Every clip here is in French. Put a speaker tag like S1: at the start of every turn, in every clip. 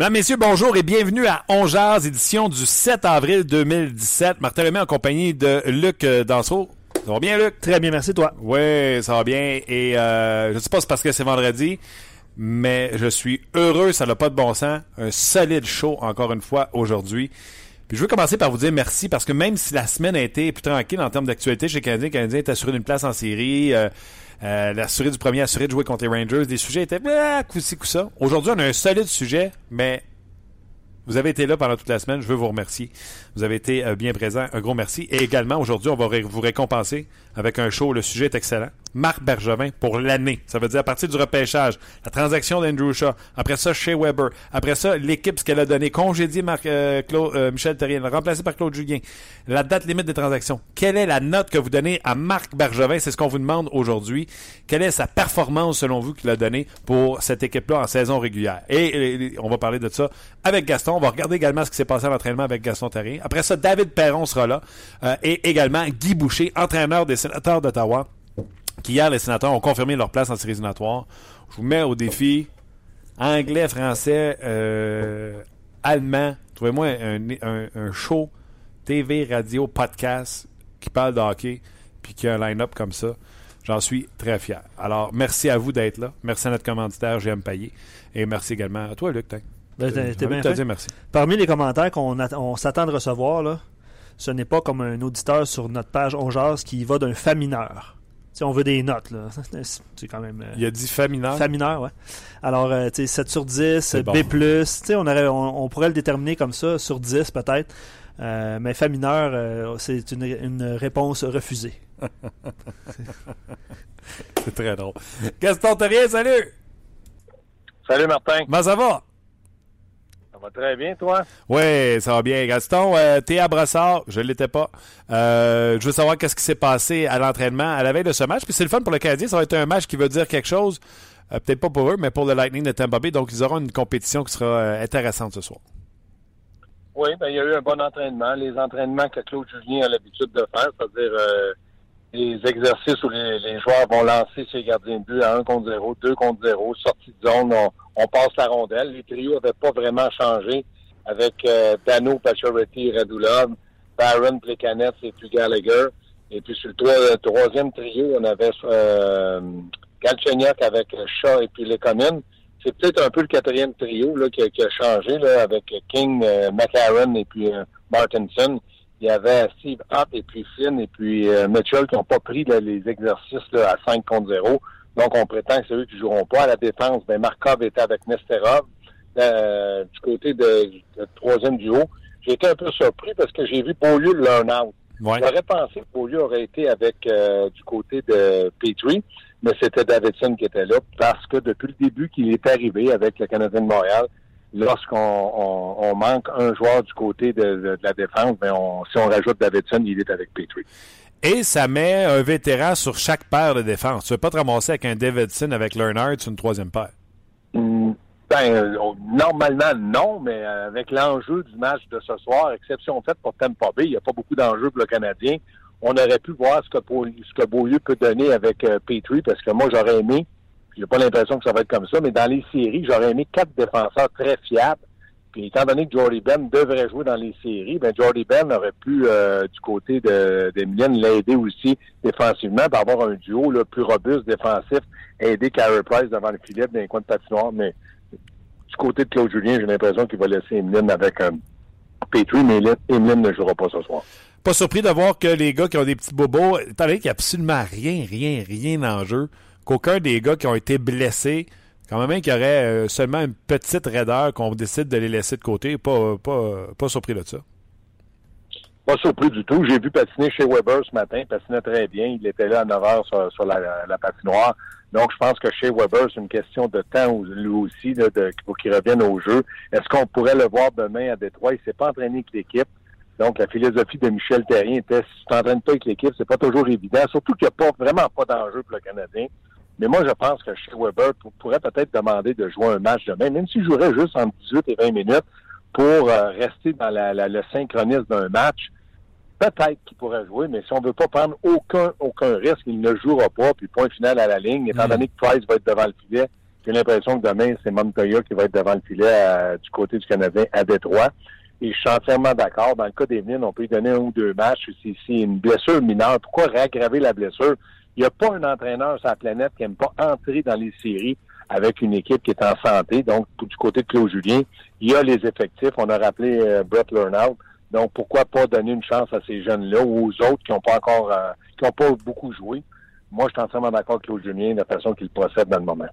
S1: Mesdames, Messieurs, bonjour et bienvenue à Ongears, édition du 7 avril 2017. Martin Lemay en compagnie de Luc euh, Dansereau. Ça va bien, Luc?
S2: Très bien, merci, toi.
S1: Oui, ça va bien. Et euh, je ne sais pas si c'est parce que c'est vendredi, mais je suis heureux, ça n'a pas de bon sens. Un solide show, encore une fois, aujourd'hui. Puis je veux commencer par vous dire merci parce que même si la semaine a été plus tranquille en termes d'actualité chez Canadien, Canadien est assuré d'une place en série. Euh, euh, l'assuré du premier assuré de jouer contre les Rangers. Les sujets étaient ah, coup-ci, coup-ça. Aujourd'hui, on a un solide sujet, mais vous avez été là pendant toute la semaine. Je veux vous remercier. Vous avez été euh, bien présent. Un gros merci. Et également, aujourd'hui, on va vous récompenser avec un show. Le sujet est excellent. Marc Bergevin pour l'année. Ça veut dire à partir du repêchage, la transaction d'Andrew Shaw, après ça, chez Weber, après ça, l'équipe, ce qu'elle a donné, congédié Marc, euh, Claude, euh, Michel Terrien, remplacé par Claude Julien, la date limite des transactions. Quelle est la note que vous donnez à Marc Bergevin? C'est ce qu'on vous demande aujourd'hui. Quelle est sa performance, selon vous, qu'il a donnée pour cette équipe-là en saison régulière? Et, on va parler de ça avec Gaston. On va regarder également ce qui s'est passé à l'entraînement avec Gaston Terrien. Après ça, David Perron sera là. Euh, et également Guy Boucher, entraîneur des sénateurs d'Ottawa qui hier, les sénateurs ont confirmé leur place en séries éliminatoires. Je vous mets au défi anglais, français, euh, allemand. Trouvez-moi un, show TV, radio, podcast qui parle de hockey puis qui a un line-up comme ça. J'en suis très fier. Alors, merci à vous d'être là. Merci à notre commanditaire, GM Payet. Et merci également à toi, Luc.
S2: Ben, bien merci. Parmi les commentaires qu'on s'attend de recevoir, là, ce n'est pas comme un auditeur sur notre page Ongeas qui va d'un fa mineur on veut des notes, là. C'est quand même.
S1: Il a dit fa mineur.
S2: Fa mineur, ouais. Alors, euh, tu sais, 7 sur 10, B, tu sais, on, on, pourrait le déterminer comme ça, sur 10 peut-être. Euh, mais fa mineur, euh, c'est une, une, réponse refusée.
S1: c'est très drôle. Gaston Terrien, salut!
S3: Salut Martin.
S1: Comment ça va?
S3: Ça va très bien, toi?
S1: Oui, ça va bien. Gaston, euh, Brassard, je ne l'étais pas. Euh, je veux savoir qu'est-ce qui s'est passé à l'entraînement à la veille de ce match. Puis c'est le fun pour le Canadien, ça va être un match qui veut dire quelque chose. Euh, peut-être pas pour eux, mais pour le Lightning de Tampa Bay. Donc, ils auront une compétition qui sera intéressante ce soir.
S3: Oui, ben, il y a eu un bon entraînement. Les entraînements que Claude Julien a l'habitude de faire, c'est-à-dire les exercices où les, joueurs vont lancer ses gardiens de but à 1 contre 0, 2 contre 0, sortie de zone, on, passe la rondelle. Les trios n'avaient pas vraiment changé avec euh, Dano, Pacioretty, Radulov, Baron, Plekanec et puis Gallagher. Et puis sur le, troisième trio, on avait euh, Galchenyuk avec Shaw et puis Lekonen. C'est peut-être un peu le quatrième trio là, qui, a, changé là, avec King, euh, McCarron et puis euh, Martinson il y avait Steve Hart et puis Flynn et puis euh, Mitchell qui n'ont pas pris les exercices à 5 contre 0. Donc, on prétend que c'est eux qui joueront pas. À la défense, ben, Markov était avec Nesterov. Euh, du côté de, troisième duo, j'ai été un peu surpris parce que j'ai vu Beaulieu le learn out. J'aurais pensé que Beaulieu aurait été avec euh, du côté de Petrie, mais c'était Davidson qui était là parce que depuis le début qu'il est arrivé avec le Canadien de Montréal, lorsqu'on manque un joueur du côté de, la défense, ben si on rajoute Davidson, il est avec Petrie.
S1: Et ça met un vétéran sur chaque paire de défense. Tu ne veux pas te ramasser avec un Davidson avec Leonard sur une troisième paire?
S3: Hmm, ben, euh, normalement, non, mais avec l'enjeu du match de ce soir, exception faite pour Tampa Bay, il n'y a pas beaucoup d'enjeux pour le Canadien. On aurait pu voir ce que, ce que Beaulieu peut donner avec euh, Petrie, parce que moi, j'aurais aimé j'ai pas l'impression que ça va être comme ça, mais dans les séries, j'aurais aimé quatre défenseurs très fiables. Puis étant donné que Jordy Ben devrait jouer dans les séries, ben Jordy Ben aurait pu, euh, du côté de l'aider aussi défensivement, pour avoir un duo plus robuste défensif, aider Carey Price devant le filet dans les coins de patinoire. Mais du côté de Claude Julien, j'ai l'impression qu'il va laisser Emeline avec un Petrie, mais Emeline ne jouera pas ce soir.
S1: Pas surpris de voir que les gars qui ont des petits bobos, étant donné qu'il n'y a absolument rien, rien, rien en jeu, qu'aucun des gars qui ont été blessés, quand même qu'il y aurait euh, seulement une petite raideur qu'on décide de les laisser de côté. Pas, surpris de ça.
S3: Pas surpris du tout. J'ai vu patiner chez Weber ce matin. Il patinait très bien. Il était là à 9 heures sur, la, patinoire. Donc, je pense que chez Weber, c'est une question de temps lui aussi pour qu'il revienne au jeu. Est-ce qu'on pourrait le voir demain à Détroit? Il s'est pas entraîné avec l'équipe. Donc, la philosophie de Michel Terrien était si tu t'entraînes pas avec l'équipe, c'est pas toujours évident. Surtout qu'il n'y a pas vraiment pas d'enjeu pour le Canadien. Mais moi, je pense que chez Weber pourrait peut-être demander de jouer un match demain, même s'il jouerait juste entre 18 et 20 minutes pour euh, rester dans la, le synchronisme d'un match. Peut-être qu'il pourrait jouer, mais si on ne veut pas prendre aucun aucun risque, il ne jouera pas, puis point final à la ligne, étant mm. donné que Price va être devant le filet, j'ai l'impression que demain, c'est Montoya qui va être devant le filet du côté du Canadien à Détroit. Et je suis entièrement d'accord. Dans le cas des mines, on peut lui donner un ou deux matchs. Si c'est une blessure mineure, pourquoi réaggraver la blessure? Il n'y a pas un entraîneur sur la planète qui n'aime pas entrer dans les séries avec une équipe qui est en santé. Donc, du côté de Claude Julien, il y a les effectifs. On a rappelé euh, Brett Lernout. Donc, pourquoi pas donner une chance à ces jeunes-là ou aux autres qui n'ont pas encore, euh, qui n'ont pas beaucoup joué? Moi, je suis entièrement d'accord avec Claude Julien de la façon qu'il procède dans le moment.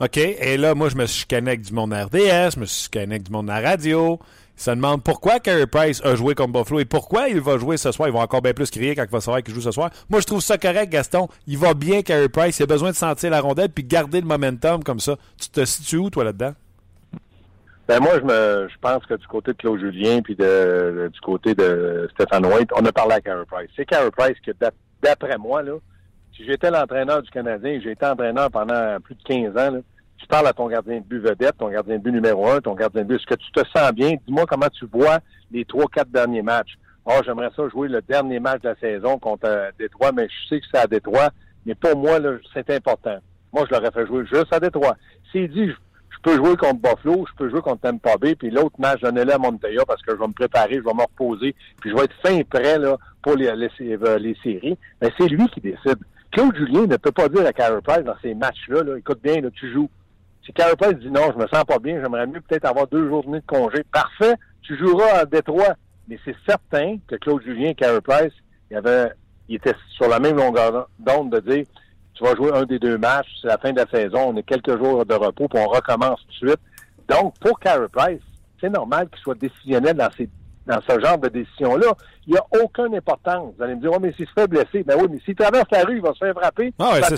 S1: OK. Et là, moi, je me suis avec du monde RDS, je me suis avec du monde à la radio. Se demande pourquoi Carey Price a joué comme Buffalo et pourquoi il va jouer ce soir. Il va encore bien plus crier quand il va savoir qu'il joue ce soir. Moi, je trouve ça correct, Gaston. Il va bien, Carey Price. Il a besoin de sentir la rondelle puis garder le momentum comme ça. Tu te situes où, toi, là-dedans?
S3: Ben moi, je me, je pense que du côté de Claude Julien puis de, du côté de Stéphane White, on a parlé à Carey Price. C'est Carey Price que, d'après moi, là, si j'étais l'entraîneur du Canadien, j'ai été entraîneur pendant plus de 15 ans, là, tu parles à ton gardien de but vedette, ton gardien de but numéro un, ton gardien de but. Est-ce que tu te sens bien? Dis-moi comment tu vois les trois, quatre derniers matchs. Oh, j'aimerais ça jouer le dernier match de la saison contre euh, Détroit, mais je sais que c'est à Détroit. Mais pour moi, c'est important. Moi, je l'aurais fait jouer juste à Détroit. S'il dit, je, peux jouer contre Buffalo, je peux jouer contre Tampa Bay, puis l'autre match, donnez-le à Monteya parce que je vais me préparer, je vais me reposer, puis je vais être fin prêt là, pour les, les, les séries. Mais c'est lui qui décide. Claude Julien ne peut pas dire à Carey Price dans ces matchs-là, là, écoute bien, là, tu joues. Si Carey Price dit non, je me sens pas bien, j'aimerais mieux peut-être avoir deux journées de congé. Parfait, tu joueras à Détroit. Mais c'est certain que Claude Julien et Carey Price, il, avait, il était sur la même longueur d'onde de dire tu vas jouer un des deux matchs, c'est la fin de la saison, on est quelques jours de repos, puis on recommence tout de suite. Donc, pour Carey Price, c'est normal qu'il soit décisionnel dans ces dans ce genre de décision-là, il n'y a aucune importance. Vous allez me dire, oui, mais s'il se fait blesser, ben oui, mais s'il traverse la rue, il va se faire frapper.
S1: Ah c'est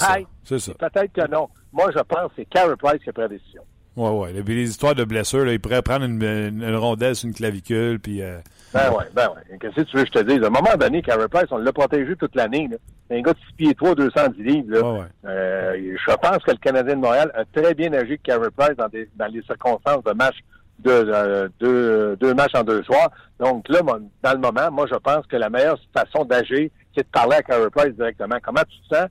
S1: ça.
S3: Peut-être que non. Moi, je pense que c'est Carey Price qui a pris la décision.
S1: Oui, oui. Les, les histoires de blessures, là, il pourrait prendre une, rondelle sur une clavicule, puis... Euh...
S3: Ben oui, ben oui. Qu'est-ce que tu veux que je te dise? À un moment donné, Carey Price, on l'a protégé toute l'année. Un gars de 6 pieds 3, 210 livres. Là. Ouais, ouais. Euh, je pense que le Canadien de Montréal a très bien agi que Carey Price dans, des, dans les circonstances de match de, deux, deux matchs en deux soirs. Donc là, dans le moment, moi, je pense que la meilleure façon d'agir, c'est de parler à Carey Price directement. Comment tu te sens?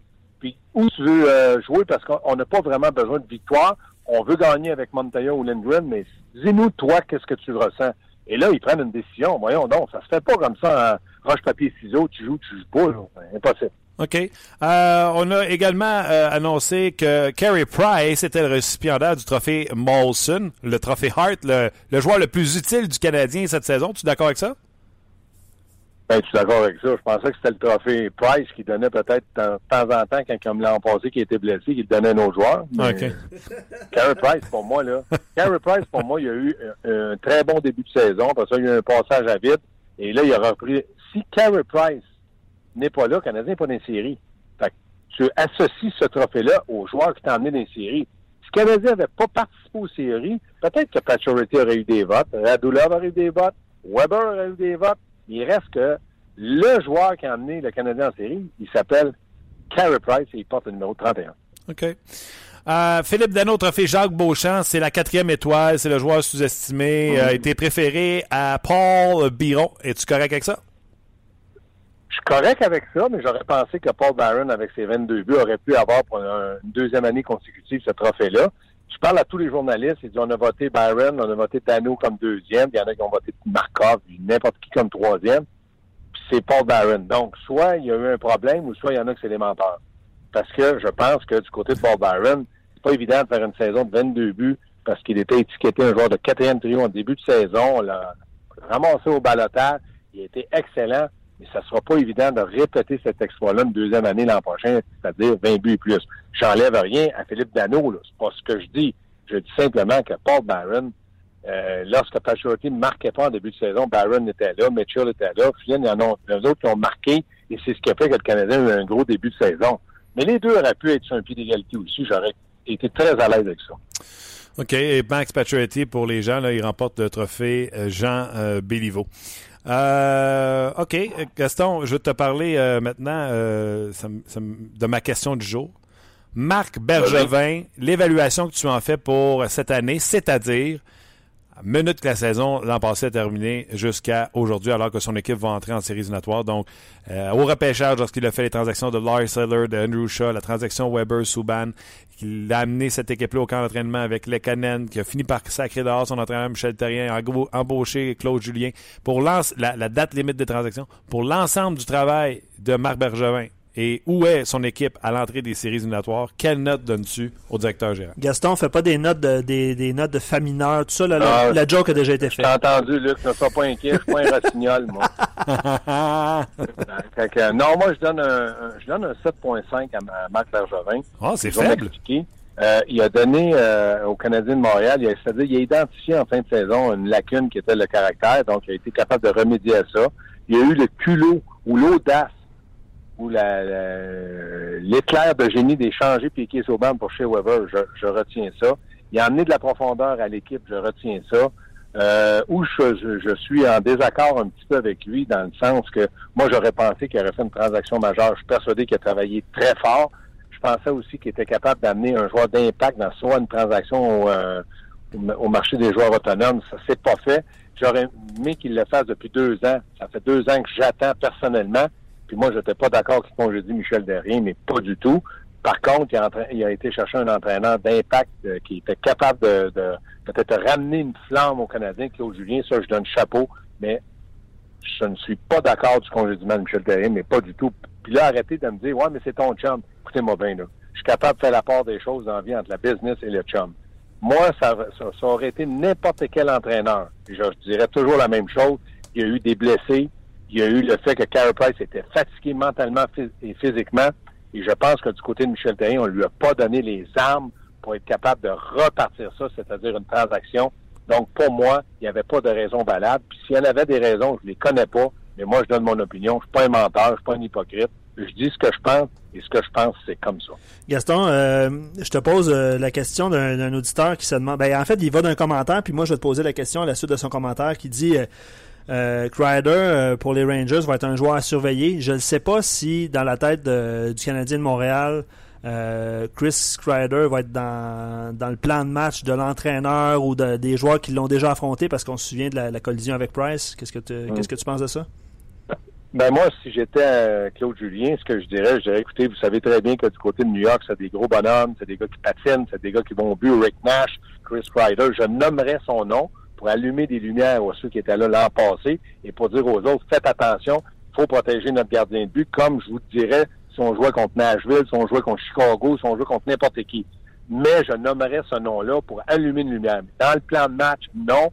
S3: Où tu veux euh, jouer parce qu'on n'a pas vraiment besoin de victoire. On veut gagner avec Montoya ou Lindgren, mais dis-nous, toi, qu'est-ce que tu ressens? Et là, ils prennent une décision. Voyons donc, ça se fait pas comme ça, hein. roche, papier, ciseaux, tu joues, tu joues pas. Impossible.
S1: OK. Euh, on a également euh, annoncé que Carey Price était le récipiendaire du trophée Molson, le trophée Hart, le, joueur le plus utile du Canadien cette saison. Tu es d'accord avec ça?
S3: Ben, je suis d'accord avec ça. Je pensais que c'était le trophée Price qui donnait peut-être de temps en temps, quand comme l'an passé qui était blessé, qui donnait à nos joueurs. Carey Price, pour moi, là. Carey Price, pour moi, il a eu un, très bon début de saison. Parce ça, il y a eu un passage à vide. Et là, il a repris. Si Carey Price n'est pas là, le Canadien n'est pas dans les séries. Fait que tu associes ce trophée-là aux joueurs qui t'ont amené dans les séries. Si le Canadien n'avait pas participé aux séries, peut-être que Pacioretty aurait eu des votes, Radulov aurait eu des votes, Weber aurait eu des votes. Il reste que le joueur qui a amené le Canadien en série, il s'appelle Carey Price et il porte le numéro 31.
S1: OK. Euh, Philippe Dano, trophée Jacques Beauchamp, c'est la quatrième étoile, c'est le joueur sous-estimé, Il a été préféré à Paul Biron. Es-tu correct avec ça?
S3: Je suis correct avec ça, mais j'aurais pensé que Paul Barron, avec ses 22 buts, aurait pu avoir pour une deuxième année consécutive ce trophée-là. Je parle à tous les journalistes, ils disent on a voté Byron, on a voté Tano comme deuxième, il y en a qui ont voté Markov, n'importe qui comme troisième, puis c'est Paul Barron. Donc, soit il y a eu un problème, ou soit il y en a que c'est les menteurs. Parce que je pense que du côté de Paul Byron, c'est pas évident de faire une saison de 22 buts parce qu'il était étiqueté un joueur de quatrième trio en début de saison, on l'a ramassé au balotage, il a été excellent mais ça sera pas évident de répéter cet exploit-là une deuxième année l'an prochain, c'est-à-dire 20 buts et plus. J'enlève rien à Philippe Dano, c'est pas ce que je dis. Je dis simplement que Paul Barron euh, lorsque Pacioretty ne marquait pas en début de saison, Barron était là, Mitchell était là, Flynn, il y en a d'autres qui ont marqué, et c'est ce qui a fait que le Canadien a eu un gros début de saison. Mais les deux auraient pu être sur un pied d'égalité aussi. J'aurais été très à l'aise avec ça.
S1: OK. Et Max Pacioretty, pour les gens, là, il remporte le trophée euh, Jean euh, Béliveau. Euh, OK. Gaston, je vais te parler euh, maintenant de ma question du jour. Marc Bergevin, l'évaluation que tu en fais pour cette année, c'est-à-dire minute que la saison l'an passé a terminé jusqu'à aujourd'hui, alors que son équipe va entrer en série éliminatoire. Donc, euh, au repêchage, lorsqu'il a fait les transactions de Lars Seller, de Andrew Shaw, la transaction Weber-Souban, il a amené cette équipe-là au camp d'entraînement avec Lekanen, qui a fini par sacrer dehors son entraîneur Michel Terrien, embauché Claude Julien pour la, la date limite des transactions, pour l'ensemble du travail de Marc Bergevin et où est son équipe à l'entrée des séries éliminatoires? Quelle note donnes-tu au directeur général?
S2: Gaston, fait pas des notes de, des, des notes de fait mineur, tout ça. Là, la, ah, joke a déjà été faite.
S3: J'ai entendu, Luc. Ne sois pas inquiet. Je suis pas un rossignol, moi. non, moi, je donne un, je donne un 7.5 à, Marc Bergevin.
S1: Ah, c'est faible.
S3: Euh, il a donné euh, au Canadien de Montréal, c'est-à-dire il a identifié en fin de saison une lacune qui était le caractère, donc il a été capable de remédier à ça. Il a eu le culot ou l'audace ou l'éclair de génie d'échanger Piquet Sauban pour chez Weber, je, je, retiens ça. Il a amené de la profondeur à l'équipe, je retiens ça. Euh, je, je, suis en désaccord un petit peu avec lui dans le sens que moi j'aurais pensé qu'il aurait fait une transaction majeure. Je suis persuadé qu'il a travaillé très fort. Je pensais aussi qu'il était capable d'amener un joueur d'impact dans soit une transaction au, euh, au marché des joueurs autonomes. Ça s'est pas fait. J'aurais aimé qu'il le fasse depuis deux ans. Ça fait deux ans que j'attends personnellement. Puis moi, je n'étais pas d'accord ce dit Michel Derrien, mais pas du tout. Par contre, il a, été chercher un entraîneur d'impact euh, qui était capable de, peut-être ramener une flamme aux Canadiens, Claude Julien. Ça, je donne chapeau, mais je ne suis pas d'accord du congédiement de Michel Derrien, mais pas du tout. Puis là, arrêtez de me dire, ouais, mais c'est ton chum. Écoutez-moi bien, là. Je suis capable de faire la part des choses en vie entre la business et le chum. Moi, ça, ça, aurait été n'importe quel entraîneur. je, je dirais toujours la même chose. Il y a eu des blessés, il y a eu le fait que Carey Price était fatigué mentalement et physiquement. Et je pense que du côté de Michel Terrien, on lui a pas donné les armes pour être capable de repartir ça, c'est-à-dire une transaction. Donc, pour moi, il n'y avait pas de raison valable. Puis s'il y en avait des raisons, je les connais pas. Mais moi, je donne mon opinion. Je suis pas un menteur, je suis pas un hypocrite. Je dis ce que je pense et ce que je pense, c'est comme ça.
S2: Gaston, euh, je te pose euh, la question d'un auditeur qui se demande. Ben, en fait, il va d'un commentaire, puis moi, je vais te poser la question à la suite de son commentaire qui dit euh, euh, Crider, euh, pour les Rangers, va être un joueur à surveiller. Je ne sais pas si, dans la tête du Canadien de Montréal, euh, Chris Crider va être dans, le plan de match de l'entraîneur ou des joueurs qui l'ont déjà affronté parce qu'on se souvient de la, collision avec Price. Qu'est-ce que, tu, que tu penses de ça?
S3: Ben moi, si j'étais Claude Julien, ce que je dirais, je dirais, écoutez, vous savez très bien que du côté de New York, c'est des gros bonhommes, c'est des gars qui patinent, c'est des gars qui vont au but, Rick Nash, Chris Crider, je nommerais son nom pour allumer des lumières à ceux qui étaient là l'an passé et pour dire aux autres, faites attention, il faut protéger notre gardien de but, comme je vous dirais si on jouait contre Nashville, si on jouait contre Chicago, si on jouait contre n'importe qui. Mais je nommerais ce nom-là pour allumer une lumière. Dans le plan de match, non.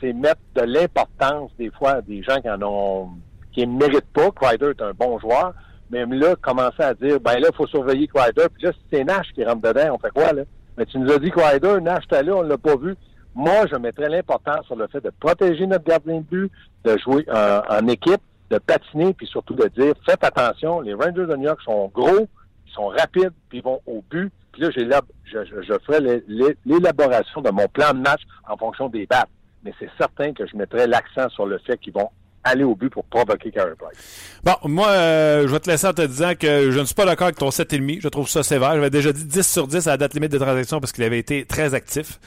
S3: C'est mettre de l'importance des fois des gens qui en ont qui ne méritent pas. Crider est un bon joueur. Même là, commencer à dire ben là, il faut surveiller Crider. Puis là, si c'est Nash qui rentre dedans, on fait quoi là? Mais tu nous as dit Crider, Nash était là, on l'a pas vu. Moi, je mettrais l'importance sur le fait de protéger notre gardien de but, de jouer en, équipe, de patiner, puis surtout de dire faites attention, les Rangers de New York sont gros, ils sont rapides, puis ils vont au but. Puis là, je, je ferai l'élaboration de mon plan de match en fonction des battes. Mais c'est certain que je mettrai l'accent sur le fait qu'ils vont aller au but pour provoquer Carey Price.
S1: Bon, moi, euh, je vais te laisser en te disant que je ne suis pas d'accord avec ton 7,5. Je trouve ça sévère. J'avais déjà dit 10 sur 10 à la date limite de transaction parce qu'il avait été très actif.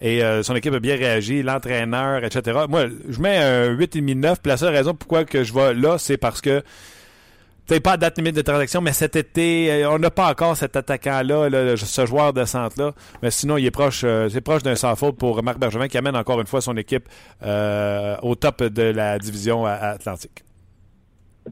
S1: Et euh, son équipe a bien réagi, l'entraîneur, etc. Moi, je mets un 8,5-9. Puis la seule raison pourquoi que je vais là, c'est parce que peut pas de date limite de transaction, mais cet été, euh, on n'a pas encore cet attaquant-là, ce joueur de centre-là. Mais sinon, il est proche, euh, c'est proche d'un sans faute pour Marc Bergevin qui amène encore une fois son équipe euh, au top de la division Atlantique.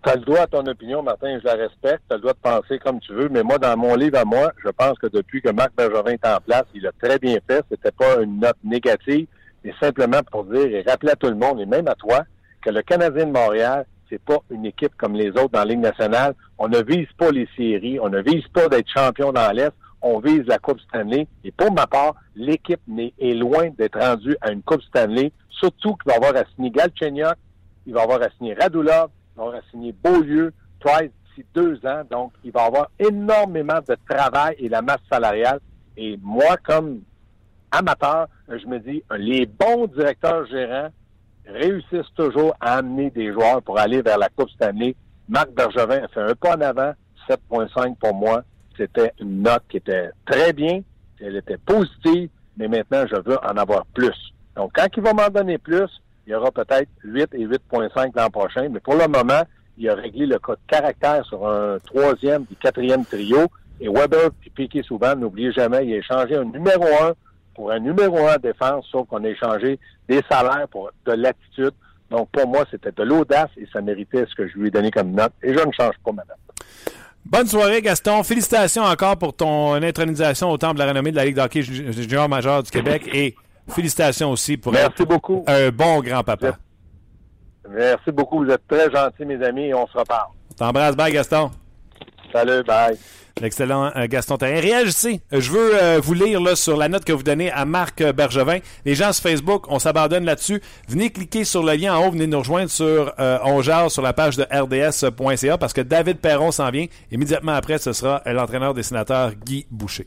S3: Tu as le droit à ton opinion, Martin, je la respecte. Tu as le droit de penser comme tu veux, mais moi, dans mon livre à moi, je pense que depuis que Marc Bergevin est en place, il a très bien fait. C'était pas une note négative, mais simplement pour dire et rappeler à tout le monde, et même à toi, que le Canadien de Montréal c'est pas une équipe comme les autres dans la Ligue nationale. On ne vise pas les séries, on ne vise pas d'être champion dans l'Est, on vise la Coupe Stanley. Et pour ma part, l'équipe est loin d'être rendue à une Coupe Stanley, surtout qu'il va avoir à signer Galchenyuk, il va avoir à signer Radulov, il va avoir à signer Beaulieu, Price d'ici deux ans. Donc, il va avoir énormément de travail et la masse salariale. Et moi, comme amateur, je me dis, les bons directeurs gérants réussissent toujours à amener des joueurs pour aller vers la Coupe Stanley. Marc Bergevin a fait un pas en avant, 7.5 pour moi. C'était une note qui était très bien, elle était positive, mais maintenant, je veux en avoir plus. Donc, quand il va m'en donner plus, il y aura peut-être 8 et 8.5 l'an prochain, mais pour le moment, il a réglé le cas de caractère sur un troisième et quatrième trio. Et Weber puis Piquet souvent, n'oubliez jamais, il a échangé un numéro un pour un numéro un défense, sauf qu'on a échangé des salaires pour de l'attitude. Donc, pour moi, c'était de l'audace et ça méritait ce que je lui ai donné comme note. Et je ne change pas, madame.
S1: Bonne soirée, Gaston. Félicitations encore pour ton intronisation au Temple de la renommée de la Ligue d'hockey junior majeur du Québec et félicitations aussi pour
S3: Merci beaucoup.
S1: un bon grand-papa.
S3: Merci beaucoup. Vous êtes très gentils, mes amis, et on se reparle.
S1: T'embrasse. Bye, Gaston.
S3: Salut, bye.
S1: L'excellent euh, Gaston Terrien. Réagissez. Je veux euh, vous lire là, sur la note que vous donnez à Marc Bergevin. Les gens sur Facebook, on s'abandonne là-dessus. Venez cliquer sur le lien en haut. Venez nous rejoindre sur euh, sur la page de rds.ca parce que David Perron s'en vient. Immédiatement après, ce sera l'entraîneur des sénateurs, Guy Boucher.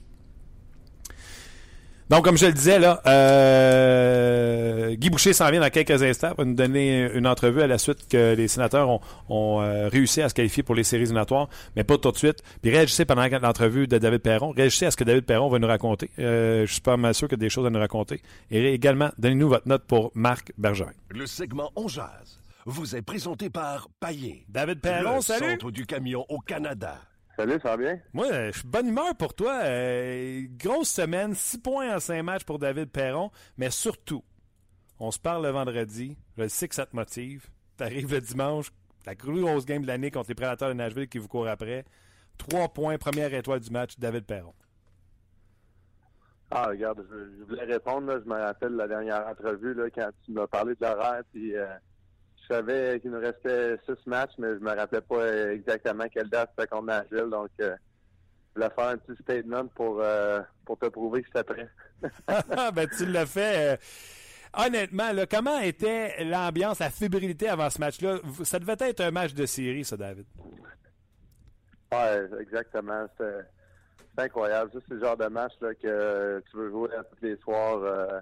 S1: Donc, comme je le disais, là, euh, Guy Boucher s'en vient dans quelques instants. va nous donner une entrevue à la suite que les sénateurs ont, euh, réussi à se qualifier pour les séries éliminatoires, mais pas tout de suite. Puis réagissez pendant l'entrevue de David Perron. Réagissez à ce que David Perron va nous raconter. Euh, je suis pas mal sûr qu'il y a des choses à nous raconter. Et également, donnez-nous votre note pour Marc Bergerin.
S4: Le segment On Jazz vous est présenté par Paillé.
S1: David Perron,
S4: le
S1: salut!
S4: centre du camion au Canada.
S3: Salut, ça va bien?
S1: Moi, je suis bonne humeur pour toi. Euh, grosse semaine, 6 points en 5 matchs pour David Perron, mais surtout, on se parle le vendredi. Je sais que ça te motive. Tu arrives le dimanche, la grosse game de l'année contre les Prédateurs de Nashville qui vous courent après. 3 points, première étoile du match, David Perron.
S5: Ah, regarde, je, voulais répondre. je me rappelle la dernière entrevue là, quand tu m'as parlé de l'horaire. Puis, euh, je savais qu'il nous restait six matchs, mais je me rappelais pas exactement quelle date c'était contre Nashville. Donc, euh, je voulais faire un petit statement pour, euh, pour te prouver que c'était prêt.
S1: ben, tu l'as fait. Euh, honnêtement, là, comment était l'ambiance, la fébrilité avant ce match-là? Ça devait être un match de série, ça, David.
S5: Oui, exactement. C'est incroyable. C'est le genre de match là, que tu veux jouer à tous les soirs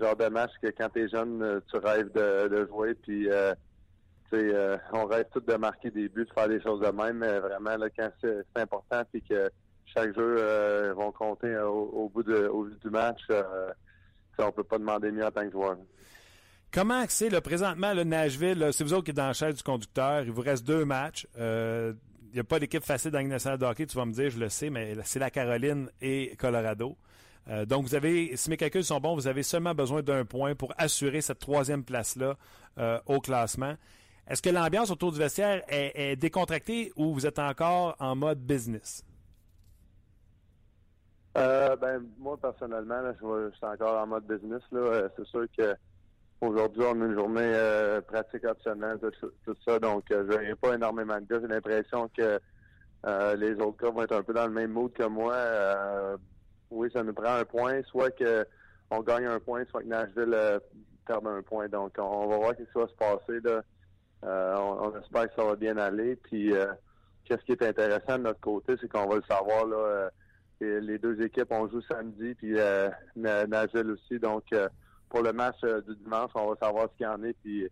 S5: genre de match que quand t'es jeune, euh, tu rêves de, jouer, puis euh, euh, on rêve tous de marquer des buts, de faire des choses de même, mais vraiment, là, quand c'est important, puis que chaque jeu euh, vont compter au, au bout du match, on peut pas demander mieux en tant que joueur.
S1: Comment c'est, le présentement, le Nashville, c'est vous autres qui êtes dans la chaise du conducteur, il vous reste deux matchs. il n'y a pas d'équipe facile dans la nationale de hockey, tu vas me dire, je le sais, mais c'est la Caroline et Colorado. Euh, donc, vous avez, si mes calculs sont bons, vous avez seulement besoin d'un point pour assurer cette troisième place-là euh, au classement. Est-ce que l'ambiance autour du vestiaire est, décontractée ou vous êtes encore en mode business?
S5: Euh, ben, moi, personnellement, je, suis encore en mode business. C'est sûr que aujourd'hui, on a une journée pratique optionnelle, tout, ça. Donc, je n'ai pas énormément de gars. J'ai l'impression que les autres gars vont être un peu dans le même mood que moi oui, ça nous prend un point, soit que on gagne un point, soit que Nashville euh, perde un point. Donc, on, va voir ce qui va se passer. Là. Euh, on, espère que ça va bien aller. Puis, euh, qu'est-ce qui est intéressant de notre côté, c'est qu'on va le savoir. Là, les deux équipes, on joue samedi, puis Nashville aussi. Donc, pour le match du dimanche, on va savoir ce qu'il y en est, puis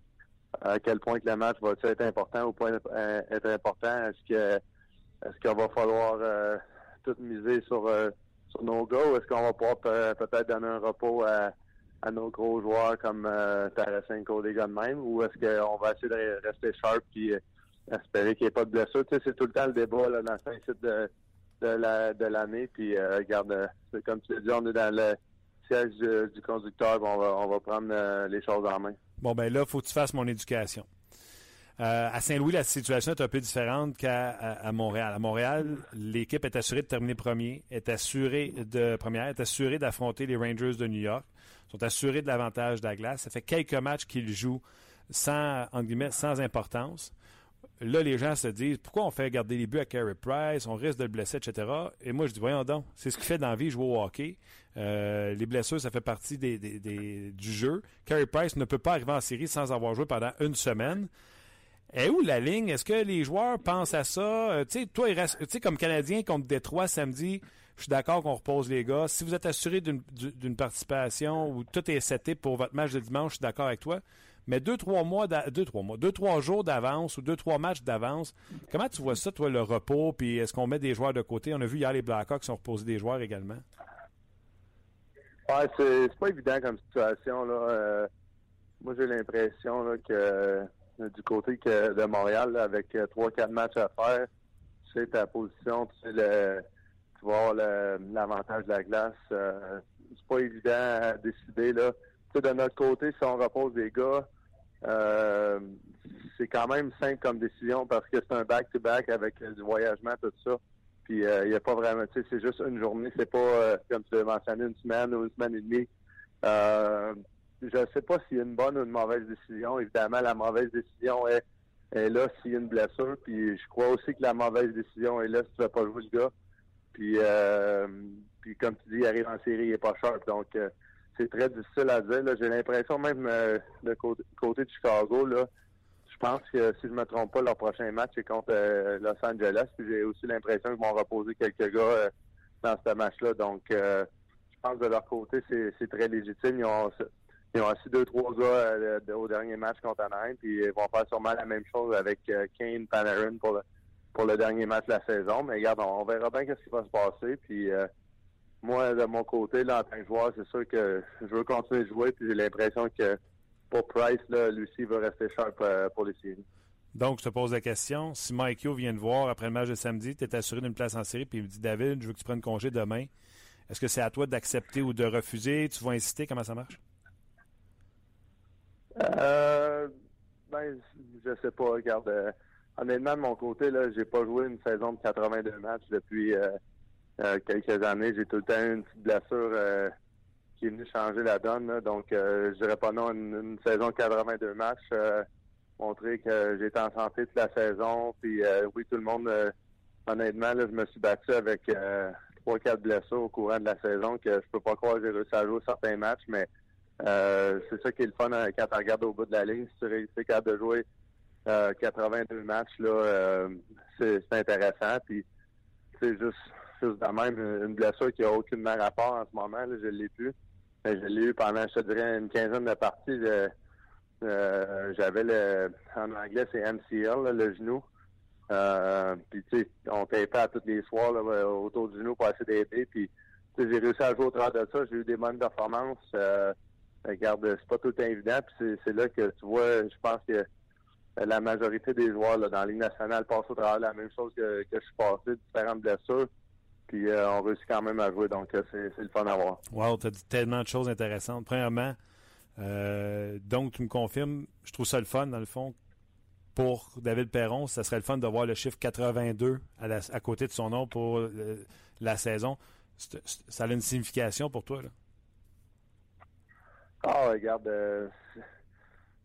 S5: à quel point que le match va être important ou pas être important. Est-ce que est-ce qu'il va falloir tout miser sur sur nos gars ou est-ce qu'on va pouvoir peut-être donner un repos à, nos gros joueurs comme euh, Tarasenko, des gars de même, ou est-ce qu'on va essayer de rester sharp et euh, espérer qu'il n'y ait pas de blessure? Tu sais, c'est tout le temps le débat là, dans le fin de, de l'année. puis euh, regarde, euh, c'est comme tu l'as dit, on est dans le siège du, conducteur, on va, on va prendre les choses en main.
S1: Bon, ben là, faut que tu fasses mon éducation. Euh, à Saint-Louis, la situation est un peu différente qu'à Montréal. À Montréal, l'équipe est assurée de terminer premier, est assurée de première, est assurée d'affronter les Rangers de New York, sont assurés de l'avantage de la glace. Ça fait quelques matchs qu'ils jouent sans, sans importance. là, les gens se disent pourquoi on fait garder les buts à Carey Price, on risque de le blesser, etc. Et moi, je dis voyons donc, c'est ce qui fait dans la vie jouer au hockey. Euh, les blessures, ça fait partie des, du jeu. Carey Price ne peut pas arriver en série sans avoir joué pendant une semaine. Et où la ligne? Est-ce que les joueurs pensent à ça? Euh, tu sais, toi, comme Canadien contre Détroit samedi, je suis d'accord qu'on repose les gars. Si vous êtes assuré d'une participation ou tout est seté pour votre match de dimanche, je suis d'accord avec toi. Mais deux, trois deux, trois jours d'avance ou deux, trois matchs d'avance, comment tu vois ça, toi, le repos, puis est-ce qu'on met des joueurs de côté? On a vu hier les Blackhawks ont reposé des joueurs également.
S5: Ouais, c'est pas évident comme situation. Euh, moi, j'ai l'impression, que du côté que de Montréal, avec euh, trois, quatre matchs à faire, tu sais ta position, tu sais le, tu vois l'avantage de la glace. Euh, c'est pas évident à décider là. De notre côté, si on repose des gars, euh, c'est quand même simple comme décision parce que c'est un back-to-back avec du voyagement, tout ça. Puis il n'y a pas vraiment, tu sais, c'est juste une journée, c'est pas comme tu l'as mentionné une semaine ou une semaine et demie. Euh, je ne sais pas s'il y a une bonne ou une mauvaise décision. Évidemment, la mauvaise décision est, là s'il y a une blessure. Puis je crois aussi que la mauvaise décision est là si tu ne vas pas jouer le gars. Puis, euh, puis comme tu dis, il arrive en série, il n'est pas sharp. Donc, euh, c'est très difficile à dire. J'ai l'impression même euh, de côté, de Chicago, là, je pense que si je me trompe pas, leur prochain match est contre Los Angeles. Puis j'ai aussi l'impression qu'ils vont reposer quelques gars dans ce match-là. Donc, je pense que de leur côté, c'est très légitime. Ils ont, ils ont assis deux, trois gars euh, au dernier match contre Anaheim, puis ils vont faire sûrement la même chose avec euh, Kane, Panarin pour le, pour le dernier match de la saison. Mais regarde, on, verra bien ce qui va se passer. Puis euh, moi, de mon côté, en tant que joueur, c'est sûr que je veux continuer de jouer, puis j'ai l'impression que pour Price, là, Lucie veut rester sharp pour les séries.
S1: Donc, je te pose la question. Si Mike Yo vient te voir après le match de samedi, tu es assuré d'une place en série, puis il me dit David, je veux que tu prennes congé demain. Est-ce que c'est à toi d'accepter ou de refuser? Tu vas insister? Comment ça marche?
S5: Euh, ben, je sais pas. Regarde, euh, honnêtement, de mon côté, là, j'ai pas joué une saison de 82 matchs depuis euh, euh, quelques années. J'ai tout le temps eu une petite blessure qui est venue changer la donne. donc, je dirais pas non une, saison de 82 matchs. montrer que j'étais en santé toute la saison. Puis oui, tout le monde, honnêtement, là, je me suis battu avec trois, quatre blessures au courant de la saison que je peux pas croire que j'ai réussi à jouer certains matchs, mais euh, c'est ça qui est le fun hein, quand tu regardes au bout de la ligne. Si tu réussis capable de jouer 82 euh, matchs, là, euh, c'est intéressant. Puis c'est juste, juste de même une blessure qui a aucune rapport en ce moment. Là, je l'ai plus. Je l'ai eu pendant, je dirais, une quinzaine de parties. J'avais le en anglais c'est MCL, le genou. puis tu sais, on tapait à tous les soirs autour du genou pour essayer d'aider. Puis j'ai réussi à jouer au travers de ça. J'ai eu des bonnes performances. Regarde, c'est pas tout évident. Puis c'est là que tu vois, je pense que la majorité des joueurs dans la Ligue nationale passent au travers la même chose que, je suis passé, différentes blessures. Puis euh, on réussit quand même à jouer, donc euh, c'est le fun à voir.
S1: Wow, tu as dit tellement de choses intéressantes. Premièrement, euh, donc tu me confirmes, je trouve ça le fun dans le fond. Pour David Perron, ça serait le fun de voir le chiffre 82 à, côté de son nom pour la saison. ça a une signification pour toi, là?
S5: Ah, regarde, euh,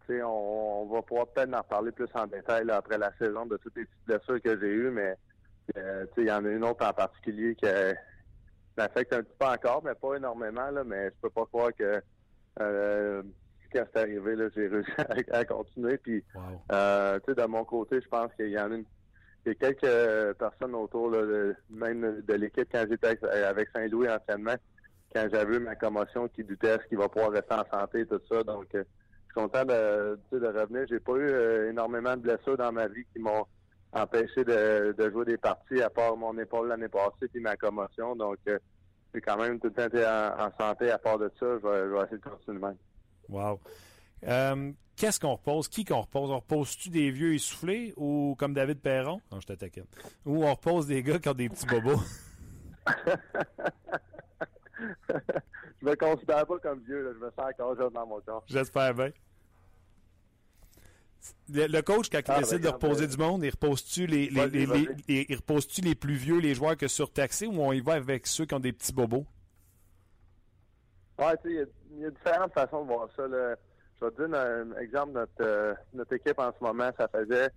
S5: on, on, va pouvoir peut-être en parler plus en détail après la saison de toutes les petites blessures que j'ai eues, mais euh, il y en a une autre en particulier qui m'affecte un petit peu encore, mais pas énormément, là, mais je peux pas croire que euh, quand c'est arrivé, là, j'ai réussi à, continuer. Puis euh, de mon côté, je pense qu'il y en a une il y a quelques personnes autour là, même de l'équipe quand j'étais avec Saint-Louis anciennement quand j'avais eu ma commotion qui doutait est-ce qu'il va pouvoir rester en santé et tout ça. Donc, euh, je suis content de, de revenir. J'ai pas eu euh, énormément de blessures dans ma vie qui m'ont empêché de, jouer des parties à part mon épaule l'année passée puis ma commotion. Donc, euh, j'ai quand même tout le temps été en, santé. À part de ça, je vais, essayer de continuer même.
S1: Wow. Qu'est-ce qu'on repose? Qui qu'on repose? On repose-tu des vieux essoufflés ou comme David Perron? Non, je t'attaque. Ou on repose des gars qui ont des petits bobos?
S5: je me considère pas comme vieux. Je me sens encore jeune dans mon corps.
S1: J'espère bien. Le, coach, quand il ah, décide de reposer du monde, il repose-tu les, les, il repose-tu les plus vieux, les joueurs que surtaxés, ou on y va avec ceux qui ont des petits bobos?
S5: Ouais, tu sais, il y, a différentes façons de voir ça. Je vais te donner un exemple. Notre, euh, notre équipe en ce moment, ça faisait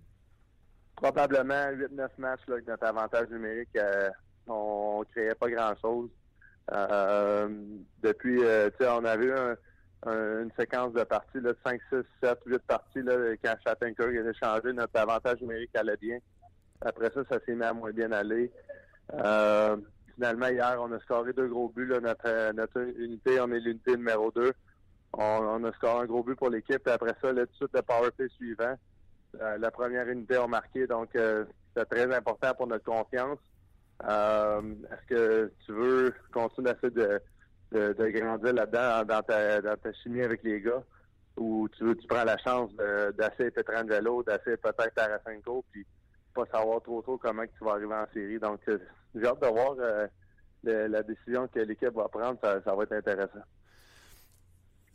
S5: probablement 8-9 matchs là, avec notre avantage numérique, euh, on, ne créait pas grand-chose. Euh, depuis, euh, tu sais, on avait eu une séquence de parties là, de 5, 6, 7, 8 parties là, quand Chattanker a changé, notre avantage numérique allait bien. Après ça, ça s'est mis à moins bien aller. finalement, hier, on a scoré deux gros buts. Là, notre, notre unité, on est l'unité numéro 2. On, a scoré un gros but pour l'équipe. Après ça, là, tout de suite, le power play suivant. Euh, la première unité a marqué, donc euh, c'est très important pour notre confiance. Euh, est-ce que tu veux continuer d'essayer de, de, grandir là-dedans dans ta, dans ta chimie avec les gars? Ou tu, veux, tu prends la chance d'essayer Petrangelo, d'essayer peut-être Tarasenko, puis pas savoir trop trop comment tu vas arriver en série. Donc, j'ai hâte de voir la décision que l'équipe va prendre. Ça, ça va être intéressant.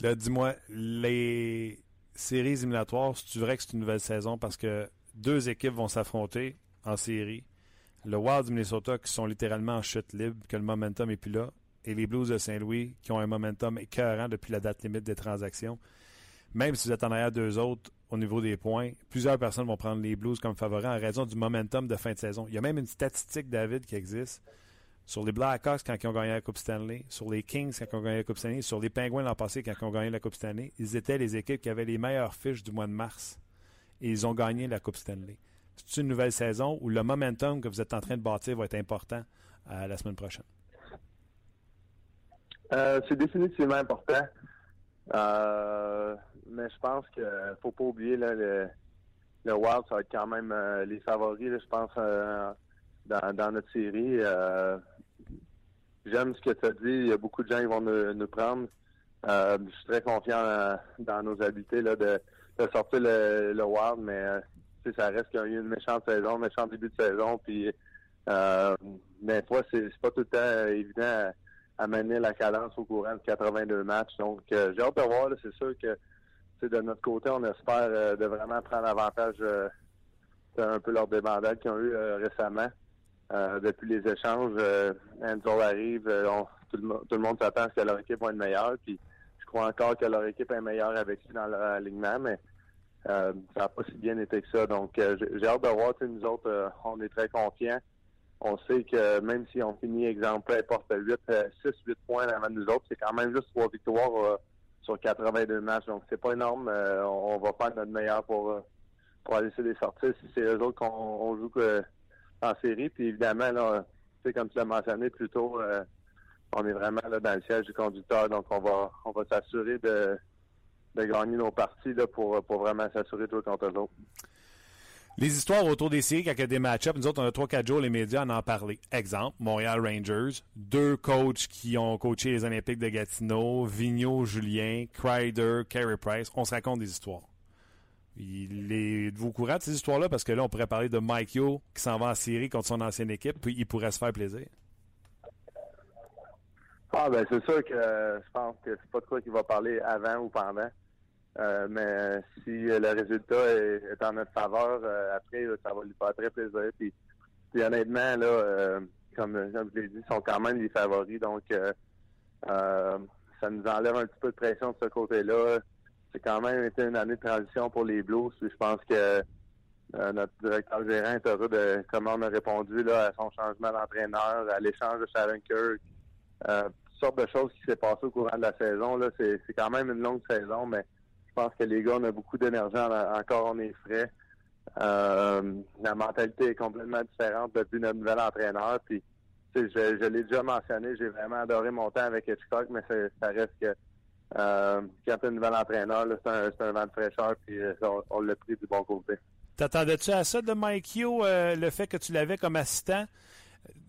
S1: Là, dis-moi, les séries éliminatoires, c'est vrai que c'est une nouvelle saison? Parce que deux équipes vont s'affronter en série. Le Wild du Minnesota qui sont littéralement en chute libre, que le momentum n'est plus là, et les Blues de Saint-Louis qui ont un momentum écœurant depuis la date limite des transactions. Même si vous êtes en arrière d'eux autres au niveau des points, plusieurs personnes vont prendre les Blues comme favoris en raison du momentum de fin de saison. Il y a même une statistique, David, qui existe sur les Blackhawks quand ils ont gagné la Coupe Stanley, sur les Kings quand ils ont gagné la Coupe Stanley, sur les Penguins l'an passé quand ils ont gagné la Coupe Stanley, ils étaient les équipes qui avaient les meilleures fiches du mois de mars. Et ils ont gagné la Coupe Stanley. C'est une nouvelle saison où le momentum que vous êtes en train de bâtir va être important euh, la semaine prochaine?
S5: Euh, c'est définitivement important. Euh, mais je pense qu'il ne faut pas oublier le, le Wild, ça va être quand même les favoris, je pense, dans, notre série. J'aime ce que tu as dit. Il y a beaucoup de gens qui vont nous, prendre. Je suis très confiant dans, nos habiletés là, de, sortir le, le Wild, mais ça reste qu'il y a eu une méchante saison, un méchant début de saison. Puis, euh, mais fois, c'est pas tout le temps évident à, mener la cadence au courant de 82 matchs. Donc, j'ai hâte de voir. C'est sûr que de notre côté, on espère de vraiment prendre avantage un peu leur débandade qu'ils ont eu récemment. Euh, depuis les échanges, euh, arrive, euh, tout, le, monde s'attend à ce que leur équipe va être meilleure. Puis je crois encore que leur équipe est meilleure avec lui dans leur alignement, mais euh, ça n'a pas si bien été que ça. Donc j'ai hâte de voir. Nous autres, on est très confiants. On sait que même si on finit, exemple, importe 8, 6, 8 points avant nous autres, c'est quand même juste trois victoires sur 82 matchs. Donc c'est pas énorme. On, va faire notre meilleur pour, pour aller se les sortir. Si c'est eux autres qu'on joue en série. Puis évidemment, là, comme tu l'as mentionné plus tôt, euh, on est vraiment là dans le siège du conducteur, donc on va on va s'assurer de, de gagner nos parties là, pour, pour vraiment s'assurer tout contre eux autres.
S1: Les histoires autour des séries, quand il y a des match-ups, nous autres, on a 3-4 jours, les médias en ont parlé. Exemple, Montréal Rangers, deux coachs qui ont coaché les Olympiques de Gatineau, Vigneault, Julien, Kreider, Carey Price. On se raconte des histoires. Il est vous courant de ces histoires-là? Parce que là, on pourrait parler de Mike Yo qui s'en va en série contre son ancienne équipe, puis il pourrait se faire plaisir.
S5: Ah ben c'est sûr que je pense que c'est pas de quoi qu'il va parler avant ou pendant. Euh, mais si le résultat est, en notre faveur, euh, après, ça va lui faire très plaisir. Puis, honnêtement, là, euh, comme, comme, je l'ai dit, ils sont quand même les favoris. Donc ça nous enlève un petit peu de pression de ce côté-là c'est quand même été une année de transition pour les Blues. je pense que euh, notre directeur gérant est heureux de comment on a répondu là, à son changement d'entraîneur, à l'échange de Sharon Kirk. Euh, sortes de choses qui s'est passées au courant de la saison. Là, c'est, quand même une longue saison, mais je pense que les gars, on a beaucoup d'énergie encore, on est frais. Euh, la mentalité est complètement différente depuis notre nouvel entraîneur. Puis, je, l'ai déjà mentionné, j'ai vraiment adoré mon temps avec Hitchcock, mais ça reste que euh, quand tu un nouvel entraîneur, c'est un, vent de fraîcheur, puis euh, on, l'a pris du bon côté.
S1: T'attendais-tu à ça de Mike Yo, le fait que tu l'avais comme assistant?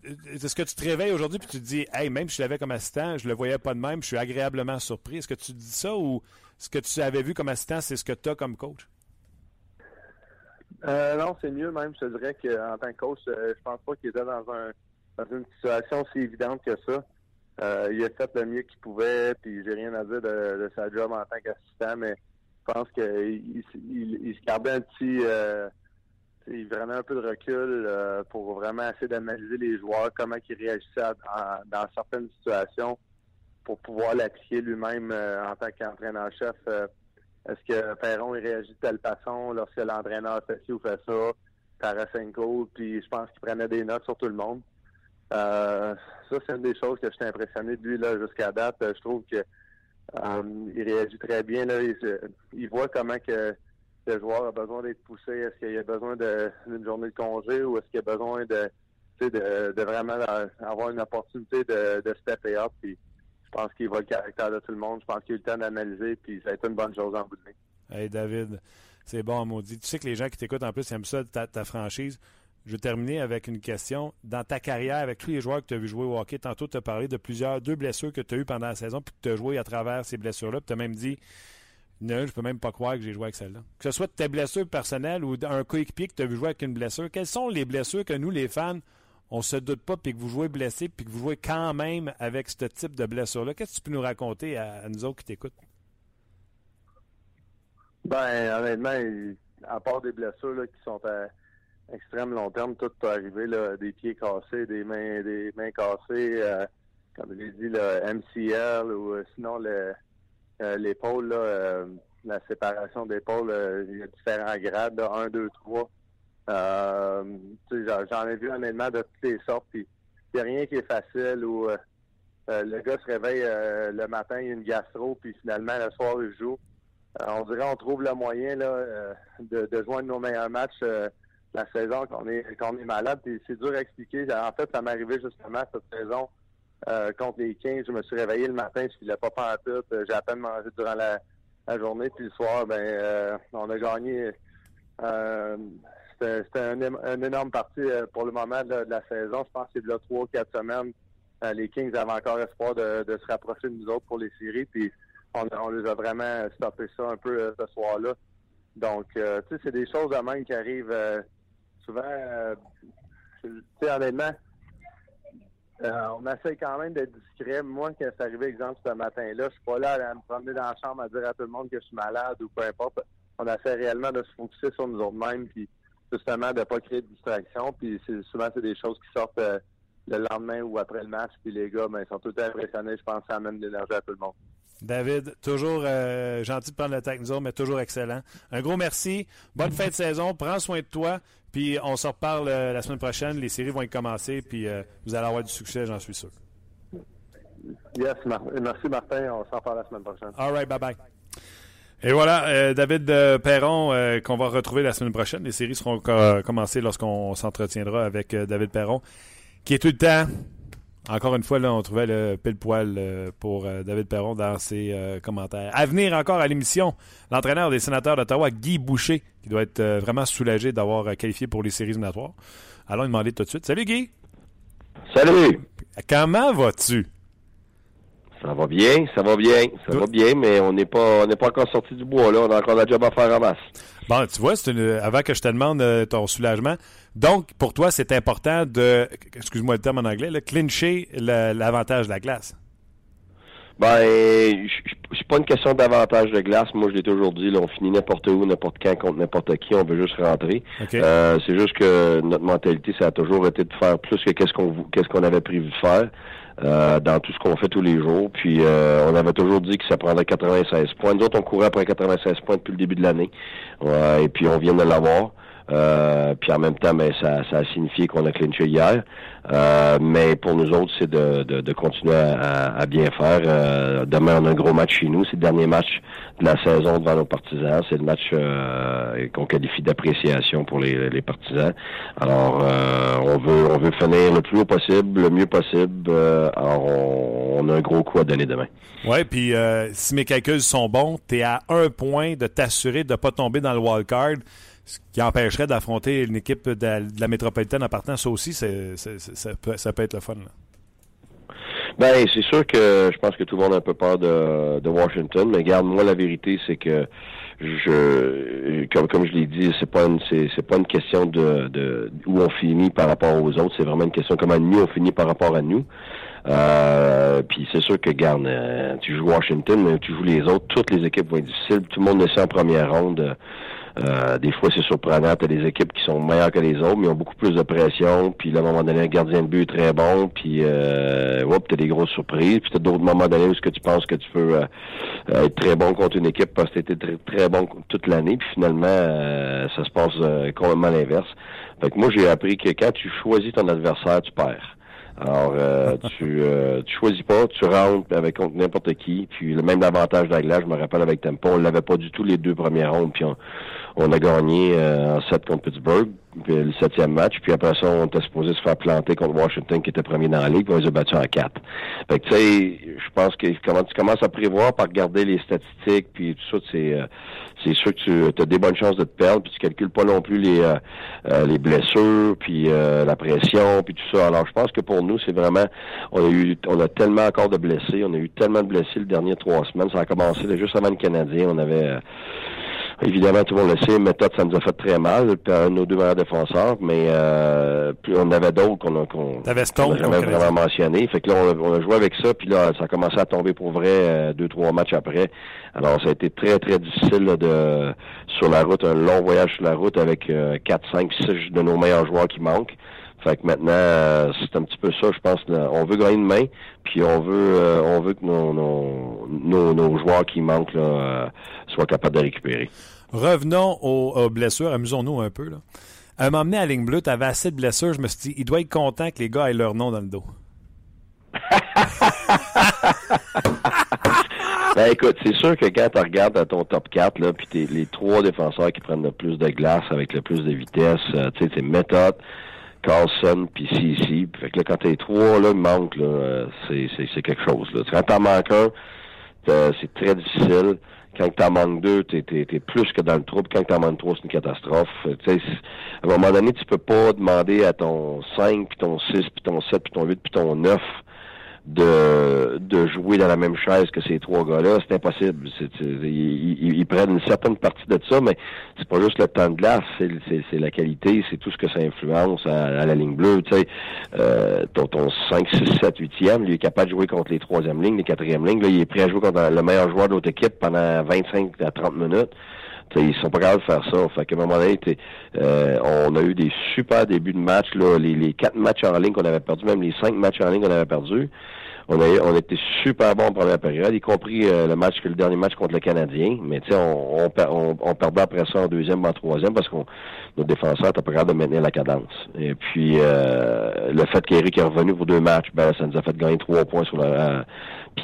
S1: Est-ce que tu te réveilles aujourd'hui et tu te dis, hey, même si je l'avais comme assistant, je le voyais pas de même, je suis agréablement surpris. Est-ce que tu dis ça ou ce que tu avais vu comme assistant, c'est ce que tu as comme coach?
S5: non, c'est mieux même. Je dirais qu'en tant que coach, je pense pas qu'il était dans, un, dans une situation aussi évidente que ça. Euh, il a fait le mieux qu'il pouvait, puis j'ai rien à dire de, sa job en tant qu'assistant, mais je pense qu'il il, se gardait un petit euh, prenait un peu de recul euh, pour vraiment essayer d'analyser les joueurs, comment ils réagissaient dans certaines situations pour pouvoir l'appliquer lui-même en tant qu'entraîneur-chef. Est-ce que Perron il réagit de telle façon lorsque l'entraîneur fait ci ou fait ça? Tarasenko, puis je pense qu'il prenait des notes sur tout le monde. ça, c'est une des choses que j'étais impressionné de lui là jusqu'à date. Je trouve que il réagit très bien. Là. Il, voit comment que le joueur a besoin d'être poussé? Est-ce qu'il a besoin d'une journée de congé ou est-ce qu'il a besoin de, vraiment avoir une opportunité de, de stepper up? Puis je pense qu'il voit le caractère de tout le monde. Je pense qu'il a eu le temps d'analyser. Puis ça a été une bonne chose en bout de ligne.
S1: Hey David, c'est bon, maudit. Tu sais que les gens qui t'écoutent en plus aiment ça, ta, ta franchise. Je vais terminer avec une question. Dans ta carrière, avec tous les joueurs que tu as vu jouer au hockey, tantôt tu as parlé de plusieurs, deux blessures que tu as eues pendant la saison, puis que tu as joué à travers ces blessures-là, puis tu as même dit non, je peux même pas croire que j'ai joué avec celle-là. Que ce soit de tes blessures personnelles ou d'un coéquipier que tu as vu jouer avec une blessure, quelles sont les blessures que nous, les fans, on se doute pas, puis que vous jouez blessé, puis que vous jouez quand même avec ce type de blessure-là? Qu'est-ce que tu peux nous raconter à, nous autres qui t'écoutent?
S5: Ben, honnêtement, à part des blessures qui sont à extrême long terme, tout peut arriver, là, des pieds cassés, des mains, des mains cassées, euh, comme je l'ai dit, le MCL ou euh, sinon le l'épaule, euh, la séparation d'épaule, il y a différents grades, 1, 2, 3. J'en ai vu honnêtement de toutes les sortes. Puis il n'y a rien qui est facile où le gars se réveille le matin, il y a une gastro, puis finalement le soir il joue. on dirait qu'on trouve le moyen là, de, de joindre nos meilleurs matchs la saison qu'on est qu'on est malade. c'est dur à expliquer. En fait, ça m'est arrivé justement cette saison euh, contre les 15. Je me suis réveillé le matin, je filais pas en tout. J'ai à peine mangé durant la, journée. Puis le soir, ben euh, on a gagné. Euh, c'était un, énorme parti pour le moment de, la saison. Je pense que c'est là trois, quatre semaines. les Kings avaient encore espoir de, se rapprocher de nous autres pour les séries. Puis on, les a vraiment stoppé ça un peu ce soir-là. Donc, tu sais, c'est des choses à même qui arrivent souvent, euh, tu sais, honnêtement, euh, on essaie quand même d'être discret. Moi, quand c'est arrivé, exemple, ce matin-là, je suis pas là à me promener dans la chambre à dire à tout le monde que je suis malade ou peu importe. On essaie réellement de se focuser sur nous autres mêmes, puis justement de pas créer de distraction. Puis souvent, c'est des choses qui sortent euh, le lendemain ou après le match. Puis les gars, ben, ils sont tout impressionnés. Je pense que ça amène de l'énergie à tout le monde.
S1: David, toujours gentil de prendre le temps avec nous mais toujours excellent. Un gros merci. Bonne fin de saison. Prends soin de toi. Puis on se reparle euh, la semaine prochaine. Les séries vont y commencer. Puis euh, vous allez avoir du succès, j'en suis sûr.
S5: Yes, merci Martin. On se reparle la semaine prochaine. All
S1: right, bye bye. Et voilà, euh, David Perron, qu'on va retrouver la semaine prochaine. Les séries seront commencées lorsqu'on s'entretiendra avec David Perron, qui est tout le temps encore une fois, là, on trouvait le pile poil euh, pour euh, David Perron dans ses euh, commentaires. À venir encore à l'émission, l'entraîneur des sénateurs d'Ottawa, Guy Boucher, qui doit être vraiment soulagé d'avoir qualifié pour les séries éliminatoires. Allons lui demander tout de suite. Salut Guy!
S6: Salut!
S1: Comment vas-tu?
S6: Ça va bien, ça va bien, ça va bien, mais on n'est pas, on n'est pas encore sorti du bois là. On a encore la job à faire en masse.
S1: Bon, tu vois, c'est avant que je te demande ton soulagement, donc, pour toi, c'est important de, excuse-moi le terme en anglais, le clincher l'avantage de la glace.
S6: Ben, c'est pas une question d'avantage de glace. Moi, je l'ai toujours dit, là, on finit n'importe où, n'importe quand, contre n'importe qui. On veut juste rentrer. Euh, c'est juste que notre mentalité, ça a toujours été de faire plus que qu'est-ce qu'on qu'est-ce qu'on avait prévu de faire euh, dans tout ce qu'on fait tous les jours. Puis, euh, on avait toujours dit que ça prendrait 96 points. Nous autres, on courait après 96 points depuis le début de l'année. et puis, on vient de l'avoir. Euh, puis en même temps, ben, ça, ça a signifié qu'on a clinché hier. Euh, mais pour nous autres, c'est de, de, de continuer à, à, bien faire. Euh, demain, on a un gros match chez nous. C'est le dernier match de la saison devant nos partisans. C'est le match euh, qu'on qualifie d'appréciation pour les, les, partisans. Alors, on veut on veut finir le plus haut possible, le mieux possible. alors, on, on, a un gros coup à donner demain.
S1: Oui, puis si mes calculs sont bons, tu es à un point de t'assurer de ne pas tomber dans le wild card ce qui empêcherait d'affronter une équipe de la, métropolitaine en partant, ça aussi, ça, peut, être le fun.
S6: Ben, c'est sûr que je pense que tout le monde a un peu peur de, de Washington, mais garde moi la vérité, c'est que je comme comme je l'ai dit, c'est pas une c'est, pas une question de, de où on finit par rapport aux autres, c'est vraiment une question comment nous on finit par rapport à nous. Euh, puis c'est sûr que garde, euh, tu joues Washington, tu joues les autres, toutes les équipes vont être difficiles. Tout le monde le sait en première ronde. Euh, des fois, c'est surprenant. Tu des équipes qui sont meilleures que les autres, mais ont beaucoup plus de pression. Puis là, à un moment donné, un gardien de but est très bon. Puis, euh, tu as des grosses surprises. Puis tu d'autres moments donnés où ce que tu penses que tu peux euh, être très bon contre une équipe parce que tu très, très bon toute l'année. Puis finalement, euh, ça se passe complètement l'inverse. Fait que moi, j'ai appris que quand tu choisis ton adversaire, tu perds. Alors, euh, tu, euh, tu choisis pas, tu rentres avec contre n'importe qui. Puis le même avantage de je me rappelle avec Tempo, on l'avait pas du tout les deux premières rondes. Puis on, on a gagné euh, en 7 contre Pittsburgh, puis le septième match. Puis après ça, on était supposé se faire planter contre Washington, qui était premier dans la ligue, puis on les a battus en 4. Fait que tu sais, je pense que quand tu commences à prévoir par regarder les statistiques, puis tout ça, c'est euh, c'est sûr que tu as des bonnes chances de te perdre, puis tu calcules pas non plus les euh, les blessures, puis la pression, puis tout ça. Alors je pense que pour nous, c'est vraiment, on a eu, on a tellement encore de blessés, on a eu tellement de blessés les dernières trois semaines. Ça a commencé juste avant le Canadien, on avait Évidemment, tout le monde le sait, méthode, ça nous a fait très mal, puis nos deux meilleurs défenseurs, mais euh, puis on avait d'autres qu'on a qu'on
S1: jamais
S6: vraiment mentionné. Fait que là, on a, joué avec ça, puis là, ça a commencé à tomber pour vrai euh, deux, trois matchs après. Alors, ça a été très, très difficile de sur la route, un long voyage sur la route avec euh, 4, 5, 6 de nos meilleurs joueurs qui manquent. Fait que maintenant, euh, c'est un petit peu ça, je pense. on veut gagner une main, puis on veut euh, on veut que nos, nos, nos, joueurs qui manquent là, euh, soient capables de récupérer.
S1: Revenons aux, blessures, amusons-nous un peu. Là. À donné à ligne bleue, tu avais assez de blessures, je me suis dit, il doit être content que les gars aient leur nom dans le dos.
S6: ben écoute, c'est sûr que quand tu regardes ton top 4, là, puis les trois défenseurs qui prennent le plus de glace avec le plus de vitesse, tu sais, c'est méthode. Carlson, puis CC. Fait que quand t'es trois, là, il manque, euh, c'est quelque chose, là. Quand t'en manques un, c'est très difficile. Quand t'en manques deux, t'es, t'es, t'es plus que dans le trouble. Quand t'en manques trois, c'est une catastrophe. sais, à un moment donné, tu peux pas demander à ton 5, puis ton 6, puis ton 7, puis ton 8, puis ton 9 de, de jouer dans la même chaise que ces trois gars-là, c'est impossible. ils, prennent une certaine partie de ça, mais c'est pas juste le temps de glace, c'est la qualité, c'est tout ce que ça influence à, la ligne bleue. Tu sais, euh, ton, ton 5, 6, 7, 8e, lui est capable de jouer contre les troisièmes lignes, les quatrièmes lignes. Là, il est prêt à jouer contre le meilleur joueur de l'autre équipe pendant 25 à 30 minutes. T'sais, ils sont pas capables de faire ça. Fait qu'à un moment donné, euh, on a eu des super débuts de match. Là, les, quatre matchs en ligne qu'on avait perdus, même les cinq matchs en ligne qu'on avait perdus. On a, on était super bon en première période, y compris euh, le match le dernier match contre le Canadien. Mais on, on, on, perdait après ça en deuxième, en troisième, parce qu'on nos défenseurs étaient pas capables de maintenir la cadence. Et puis euh, le fait qu'Eric est revenu pour deux matchs, ben ça nous a fait gagner trois points sur la.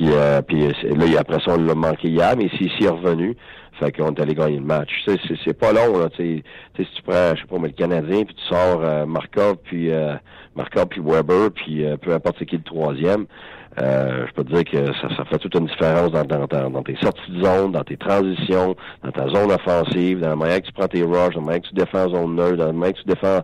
S6: euh, puis là, après ça, on l'a manqué hier, mais si est revenu, fait qu'on est allé gagner le match. C'est, pas long, là. Tu sais, si tu prends, je sais pas, mais le Canadien, puis tu sors euh, Markov, puis euh, Markov, puis Weber, puis peu importe c'est qui le troisième, euh, je peux te dire que ça, ça fait toute une différence dans, tes sorties de zone, dans tes transitions, dans ta zone offensive, dans la manière que tu prends tes rushs, dans la manière que tu défends en zone neutre, dans la manière que tu défends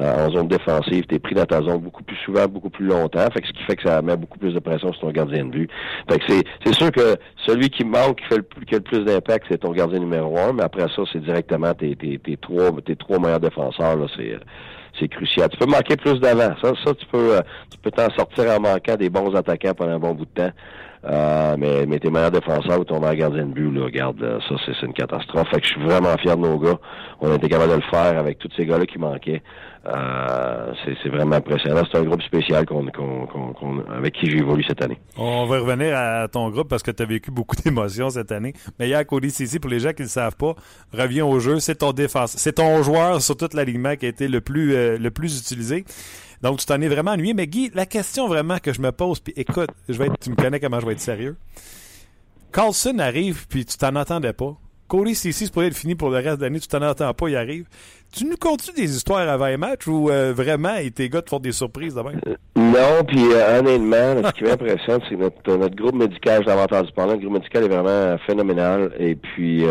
S6: euh, en zone défensive. Tu es pris dans ta zone beaucoup plus souvent, beaucoup plus longtemps. Fait que ce qui fait que ça met beaucoup plus de pression sur ton gardien de but. Fait que c'est, sûr que celui qui manque, qui fait le, qui a le plus d'impact, c'est ton gardien numéro un, mais après ça, c'est directement tes, tes, tes trois tes trois meilleurs défenseurs. Là, c'est c'est crucial. Tu peux manquer plus d'avant. Ça, ça, tu peux euh, tu peux t'en sortir en manquant des bons attaquants pendant un bon bout de temps. Euh, mais, mais tes meilleurs défenseurs ou ton meilleur gardien de but, là, regarde, ça, c'est une catastrophe. Fait que je suis vraiment fier de nos gars. On a été capable de le faire avec tous ces gars-là qui manquaient. Euh, c'est vraiment impressionnant. C'est un groupe spécial qu'on, avec qui j'ai évolué cette année.
S1: On va revenir à ton groupe parce que tu as vécu beaucoup d'émotions cette année. Mais hier, Cody Cici, pour les gens qui ne le savent pas, revient au jeu. C'est ton défense. C'est ton joueur sur toute l'alignement qui a été le plus, euh, le plus utilisé. Donc, tu t'en es vraiment ennuyé. Mais Guy, la question vraiment que je me pose, puis écoute, je vais être, tu me connais comment je vais être sérieux. Carlson arrive, puis tu t'en attendais pas. Cody Cici, c'est pour être fini pour le reste de l'année, tu t'en attends pas, il arrive. Tu nous comptes-tu des histoires avant les matchs ou euh, vraiment tes gars te font des surprises demain? Euh,
S6: non, puis euh, honnêtement, ce qui m'impressionne, c'est que notre, notre groupe médical, j'en ai entendu parler, le groupe médical est vraiment phénoménal. Et puis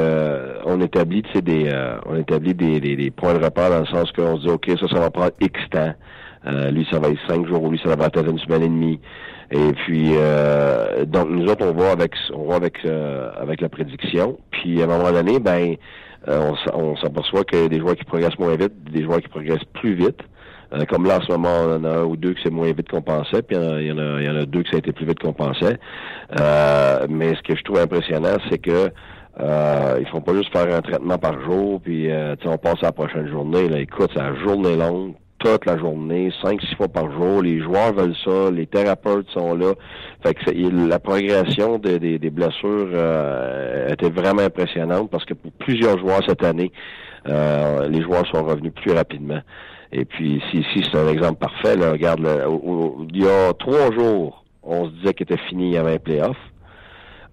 S6: on établit des on établit des, des, points de repère dans le sens qu'on se dit OK, ça, ça va prendre X temps. Lui, ça va être cinq jours, lui, ça va être une semaine et demie. Et puis donc nous autres, on va avec on va avec avec la prédiction. Puis à un moment donné, ben euh, on, s'aperçoit qu'il y a des joueurs qui progressent moins vite, des joueurs qui progressent plus vite. Euh, comme là, en ce moment, on en a un ou deux que c'est moins vite qu'on pensait, puis il y, en a, il y en a deux que ça a été plus vite qu'on pensait. Euh, mais ce que je trouve impressionnant, c'est que euh, ils font pas juste faire un traitement par jour, puis on passe à la prochaine journée. Là, écoute, c'est la journée longue, toute la journée, cinq, six fois par jour. Les joueurs veulent ça, les thérapeutes sont là. Fait que la progression des, blessures euh, était vraiment impressionnante parce que pour plusieurs joueurs cette année, euh, les joueurs sont revenus plus rapidement. Et puis ici, c'est un exemple parfait. Là, regarde, il y a trois jours, on se disait qu'il était fini, il y avait un playoff.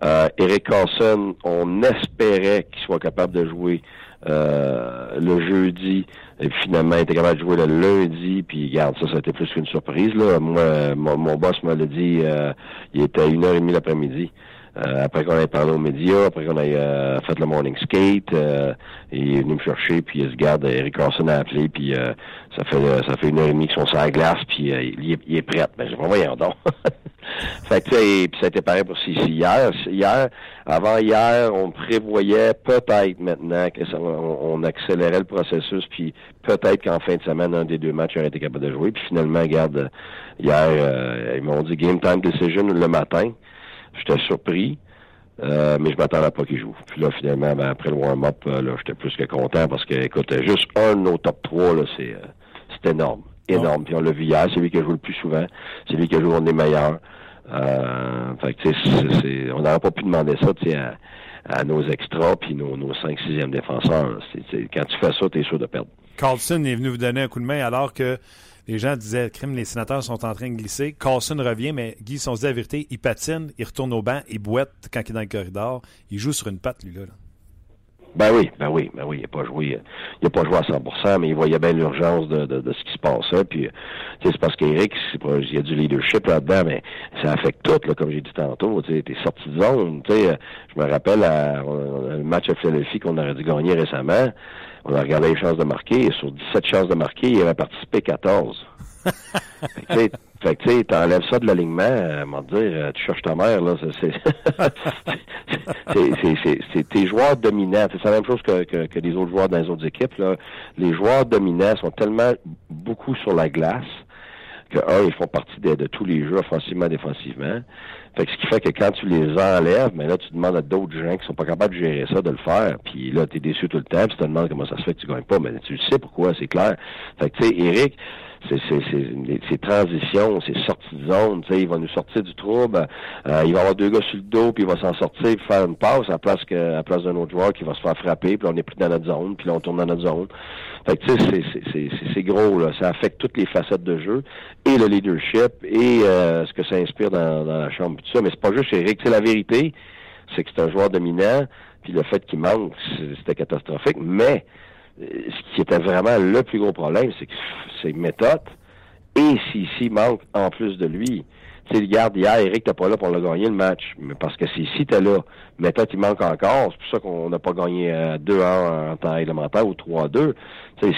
S6: Euh, Eric Carlson, on espérait qu'il soit capable de jouer euh, le jeudi. Et finalement, il était capable de jouer le lundi. Puis, regarde, ça, ça a été plus qu'une surprise. Là. Moi, mon, boss m'a dit, euh, il était à une heure et demie l'après-midi. Euh, après qu'on ait parlé aux médias, après qu'on ait euh, fait le morning skate, euh, il est venu me chercher, puis il se garde, Eric Carson a appelé, puis ça fait ça fait une heure et demie qu'ils sont sur la glace, puis il, est, il est prêt. Ben, j'ai pas voyons donc. fait que, puis ça a été pareil pour ici hier. Hier, avant hier, on prévoyait peut-être maintenant que ça, on, accélérait le processus, puis peut-être qu'en fin de semaine, un des deux matchs aurait été capable de jouer. Puis finalement, regarde, hier, ils m'ont dit game time decision le matin. J'étais surpris. Euh, mais je m'attendais pas qu'il joue. Puis là, finalement, ben, après le warm-up, euh, là, j'étais plus que content parce que, écoute, juste un de nos top 3, là, c'est, euh, c'est énorme. Énorme. Puis on l'a vu hier, c'est lui qui a joué le plus souvent. C'est lui qui a joué on est meilleur. Euh, on n'aurait pas pu demander ça, à, nos extras puis nos, nos 5 6e défenseurs. Quand tu fais ça, tu es sûr de perdre.
S1: Carlson est venu vous donner un coup de main alors que les gens disaient, crime, les sénateurs sont en train de glisser. Carlson revient, mais Guy, si on se dit la vérité, il patine, il retourne au banc, il boite quand il est dans le corridor. Il joue sur une patte, lui, là.
S6: Ben oui, ben oui, ben oui, il n'a pas joué, il a pas joué à 100%, mais il voyait bien l'urgence de, de, ce qui se passait. Puis, c'est parce qu'Éric, il y a du leadership là-dedans, mais ça affecte tout, là, comme j'ai dit tantôt. Tu es sorti de zone. Tu sais, je me rappelle à, un match à Philadelphie qu'on aurait dû gagner récemment on a regardé les chances de marquer, et sur 17 chances de marquer, il avait participé 14. Fait que tu sais, t'enlèves ça de l'alignement, m'en dire, euh, tu cherches ta mère, là, c'est tes joueurs dominants. C'est la même chose que, que, les autres joueurs dans les autres équipes, là. Les joueurs dominants sont tellement beaucoup sur la glace que, un, ils font partie de, tous les jeux offensivement, défensivement. Fait que ce qui fait que quand tu les enlèves, mais là, tu demandes à d'autres gens qui sont pas capables de gérer ça, de le faire. Puis là, tu es déçu tout le temps, puis tu te demandes comment ça se fait que tu gagnes pas. Mais tu sais pourquoi, c'est clair. Fait que, tu sais, Eric, ces transitions, ces sorties de zone, tu sais, il va nous sortir du trouble, euh, il va avoir deux gars sur le dos, puis il va s'en sortir, puis faire une passe à place que à place d'un autre joueur qui va se faire frapper, puis on est pris dans notre zone, puis là on tourne dans notre zone. Fait que tu sais, c'est gros, là. Ça affecte toutes les facettes de jeu, et le leadership, et euh, ce que ça inspire dans, dans la chambre, tout ça. Mais c'est pas juste Eric, c'est la vérité, c'est que c'est un joueur dominant, puis le fait qu'il manque, c'était catastrophique, mais ce qui était vraiment le plus gros problème, c'est que c'est méthode. Et si manque en plus de lui. Tu sais, regarde, hier, Eric t'es pas là pour le gagner le match. Mais parce que si t'es là, méthode, il manque encore. C'est pour ça qu'on n'a pas gagné 2-1 euh, en temps réglementaire ou 3-2.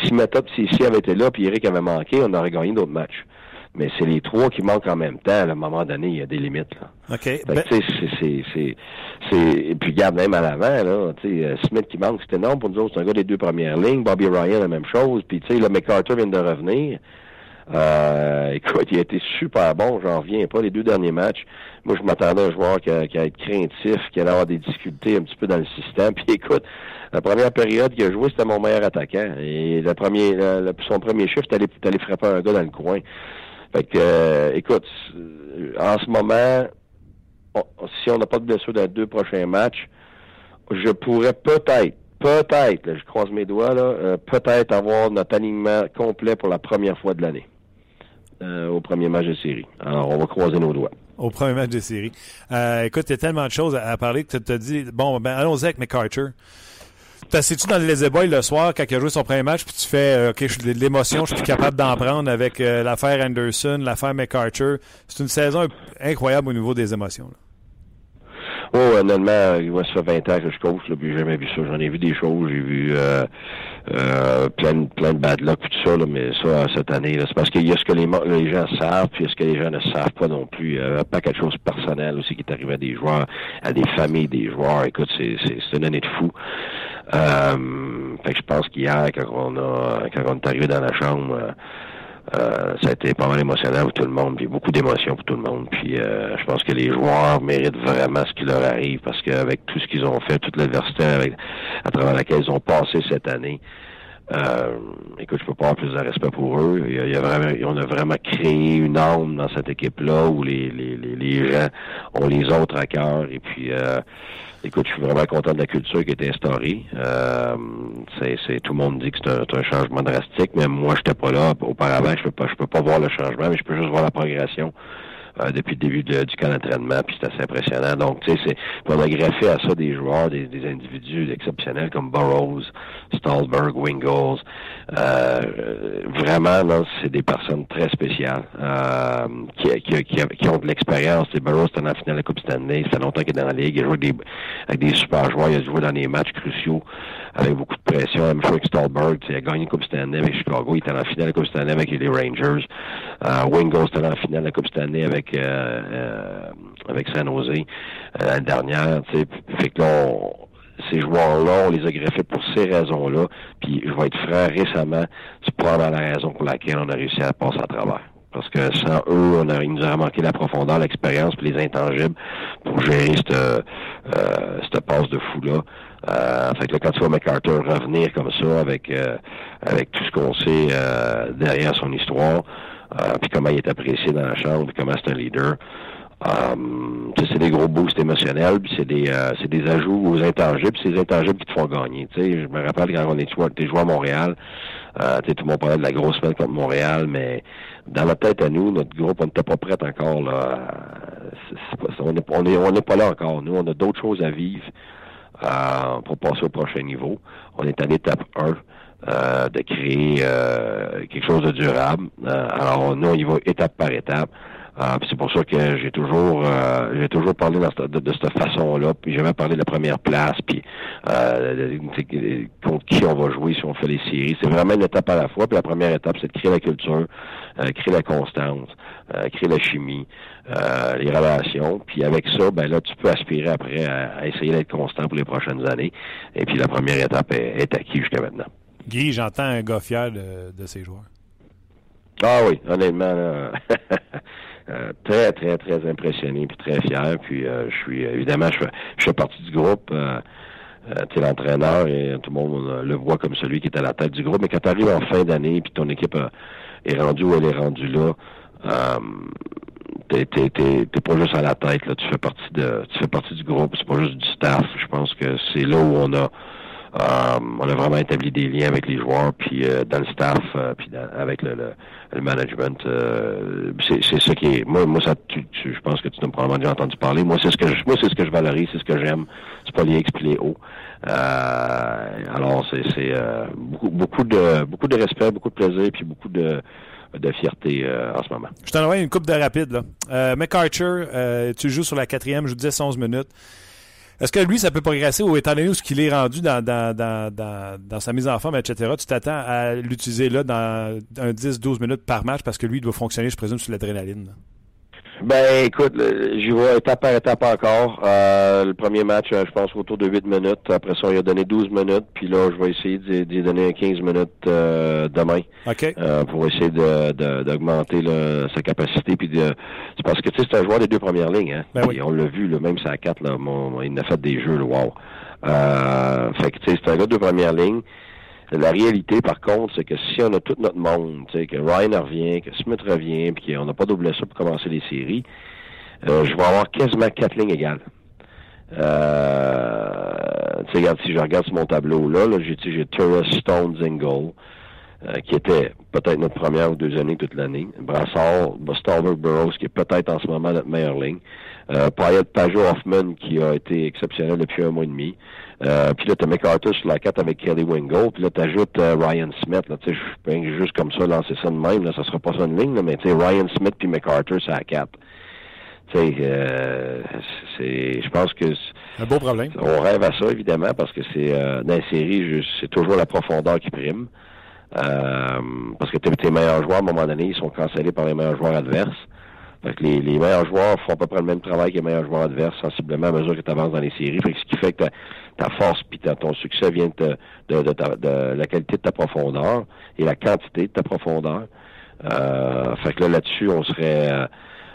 S6: si méthode, si ici avait été là, puis Eric avait manqué, on aurait gagné d'autres matchs mais c'est les trois qui manquent en même temps. À un moment donné, il y a des limites. Là.
S1: OK.
S6: Ben... c'est, c'est, Et puis, regarde, même à l'avant, là, euh, Smith qui manque, c'est énorme pour nous autres. C'est un gars des deux premières lignes. Bobby Ryan, la même chose. Puis, tu sais, le McCarter vient de revenir. Euh, écoute, il a été super bon. J'en reviens pas. Les deux derniers matchs, moi, je m'attendais à un joueur qui, allait être craintif, qui allait avoir des difficultés un petit peu dans le système. Puis, écoute, la première période qu'il a joué, c'était mon meilleur attaquant. Et le premier, son premier chiffre, c'était allé frapper un gars dans le coin. Fait que, euh, écoute, en ce moment, si on n'a pas de blessure dans les deux prochains matchs, je pourrais peut-être, peut-être, je croise mes doigts, là, euh, peut-être avoir notre alignement complet pour la première fois de l'année. Euh, au premier match de série. Alors, on va croiser nos doigts.
S1: Au premier match de série. écoute, il y a tellement de choses à, parler que tu te dit, bon, ben, allons-y avec McArthur. T'assieds-tu dans le Lazy le soir quand il a joué son premier match, puis tu fais euh, OK, je de l'émotion, je suis capable d'en prendre avec euh, l'affaire Anderson, l'affaire McArthur. C'est une saison incroyable au niveau des émotions. Là.
S6: Oh, honnêtement, moi, ça fait 20 ans que je coach, là, puis j'ai jamais vu ça. J'en ai vu des choses, j'ai vu euh, euh, plein, plein de bad luck, tout ça, là, mais ça, cette année, c'est parce qu'il y a ce que les, les gens savent, puis il y a ce que les gens ne savent pas non plus. Euh, pas quelque chose de personnel aussi qui est arrivé à des joueurs, à des familles des joueurs. Écoute, c'est, une année de fou. Euh, fait que je pense qu'hier, quand on a quand on est arrivé dans la chambre, euh, ça a été pas mal émotionnel pour tout le monde, puis beaucoup d'émotions pour tout le monde. Puis euh, je pense que les joueurs méritent vraiment ce qui leur arrive parce qu'avec tout ce qu'ils ont fait, toute l'adversité à travers laquelle ils ont passé cette année, euh, écoute, je peux pas avoir plus de respect pour eux. Il y a, vraiment, on a vraiment créé une âme dans cette équipe-là où les, les, les, les gens ont les autres à cœur. Et puis, euh, écoute, je suis vraiment content de la culture qui a été instaurée. Euh, c'est, tout le monde dit que c'est un, un changement drastique, mais moi, j'étais pas là. Auparavant, je peux pas, je peux pas voir le changement, mais je peux juste voir la progression. Euh, depuis le début du camp d'entraînement, puis c'est assez impressionnant. Donc, tu sais, c'est on a greffé à ça des joueurs, des, des individus exceptionnels comme Burroughs, Stallberg, Wingles. Euh, vraiment, là, c'est des personnes très spéciales euh, qui, qui, qui, ont de l'expérience. Burroughs était dans la finale de la Coupe Stanley, ça fait longtemps qu'il est dans la Ligue, il a joué avec des, avec des super joueurs, il a joué dans des matchs cruciaux avec beaucoup de pression. Même avec Stallberg, il a gagné la Coupe Stanley avec Chicago, il était la finale de la Coupe Stanley avec les Rangers. Euh, Wingles était la finale de la Coupe Stanley avec euh, euh, avec San Jose euh, l'année dernière. Fait que là, ces joueurs-là, on les a greffés pour ces raisons-là. Puis je vais être franc, récemment, c'est probablement la raison pour laquelle on a réussi à passer à travers. Parce que sans eux, on nous aurait manqué la profondeur, l'expérience puis les intangibles pour gérer cette, euh, cette passe de fou-là. Euh, fait que là, quand tu vois MacArthur revenir comme ça avec avec tout ce qu'on sait derrière son histoire, euh, puis comment il est apprécié dans la chambre, puis comment c'est un leader. Um, c'est des gros boosts émotionnels, puis c'est des euh, c'est des ajouts aux intangibles, c'est les intangibles qui te font gagner. Tu sais, je me rappelle quand on est joué à Montréal, euh, tout le monde parlait de la grosse semaine contre Montréal, mais dans la tête à nous, notre groupe, on n'était pas prêt encore là. on n'est est, on est pas là encore. Nous, on a d'autres choses à vivre euh, pour passer au prochain niveau. On est à l'étape 1. Euh, de créer euh, quelque chose de durable. Euh, alors nous, on y va étape par étape. C'est pour ça que j'ai toujours j'ai toujours parlé de, cette façon-là. Puis j'ai parlé de la première place, puis contre qui on va jouer si on fait les séries. C'est vraiment une étape à la fois. Puis la première étape, c'est de créer la culture, créer la constance, créer la chimie, les relations. Puis avec ça, ben là, tu peux aspirer après à, essayer d'être constant pour les prochaines années. Et puis la première étape est, est acquise jusqu'à maintenant.
S1: Guy, j'entends un gars fier de, de ses joueurs.
S6: Ah oui, honnêtement, euh, très, très, très impressionné puis très fier. Puis euh, je suis évidemment, je fais, je fais partie du groupe. Euh, tu es l'entraîneur et tout le monde le voit comme celui qui est à la tête du groupe. Mais quand tu arrives en fin d'année puis ton équipe est rendue où elle est rendue là, t'es, t'es, t'es, pas juste à la tête. Là, tu fais partie de, tu fais partie du groupe. C'est pas juste du staff. Je pense que c'est là où on a euh, on a vraiment établi des liens avec les joueurs, puis euh, dans le staff, euh, puis avec le, management. c'est ça qui est. Moi, moi ça, tu, je pense que tu as probablement déjà entendu parler. Moi, c'est ce que je, moi, c'est ce que je valorise, c'est ce que j'aime. C'est pas les X les hauts. alors, c'est beaucoup, beaucoup de beaucoup de respect, beaucoup de plaisir, puis beaucoup de de fierté en ce moment.
S1: Je t'en envoie une coupe de rapide. Là. McArthur, tu joues sur la quatrième, je vous disais 11 minutes. Est-ce que lui, ça peut progresser ou étant donné ce qu'il est rendu dans, dans, dans, dans, dans sa mise en forme, etc., tu t'attends à l'utiliser là dans un 10-12 minutes par match parce que lui, il doit fonctionner, je présume, sur l'adrénaline?
S6: Ben écoute, j'y vois étape par étape encore. Euh, le premier match, euh, je pense autour de 8 minutes. Après ça, il a donné 12 minutes. Puis là, je vais essayer d'y donner 15 minutes euh, demain.
S1: OK.
S6: pour essayer d'augmenter de, sa capacité. Puis de, c'est parce que tu sais, c'est un joueur des deux premières lignes. Hein? Ben on l'a vu, là, même à 4, là, il a fait des jeux, là, wow. fait que tu sais, c'est un gars de deux premières lignes. La réalité, par contre, c'est que si on a tout notre monde, que Ryan revient, que Smith revient, puis qu'on n'a pas doublé ça pour commencer les séries, euh, je vais avoir quasiment quatre lignes égales. Euh, regarde, si je regarde sur mon tableau là, là j'ai Torres, Stone, Zingle, euh, qui était peut-être notre première ou deuxième année toute l'année. Brassard, Stalberg, Burroughs, qui est peut-être en ce moment notre meilleure ligne. Euh, Payet, Pajot, Hoffman, qui a été exceptionnel depuis un mois et demi. Euh, puis là, t'as McArthur sur la 4 avec Kelly Wingo. Puis là, t'ajoutes euh, Ryan Smith. Tu je peux juste comme ça lancer ça de même. Là, ça sera pas ça une ligne, là, mais tu Ryan Smith puis McArthur, c'est la 4. Tu sais, euh, c'est, je pense que
S1: un beau problème.
S6: On rêve à ça évidemment parce que c'est euh, dans les séries, c'est toujours la profondeur qui prime. Euh, parce que tes meilleurs joueurs, à un moment donné, ils sont cancellés par les meilleurs joueurs adverses. Fait que les, les, meilleurs joueurs font à peu près le même travail que les meilleurs joueurs adverses, sensiblement à mesure que tu avances dans les séries. Fait que ce qui fait que ta, force puis ton succès vient de, de, de, la qualité de ta profondeur et la quantité de ta profondeur. Euh, fait que là, là-dessus, on serait euh,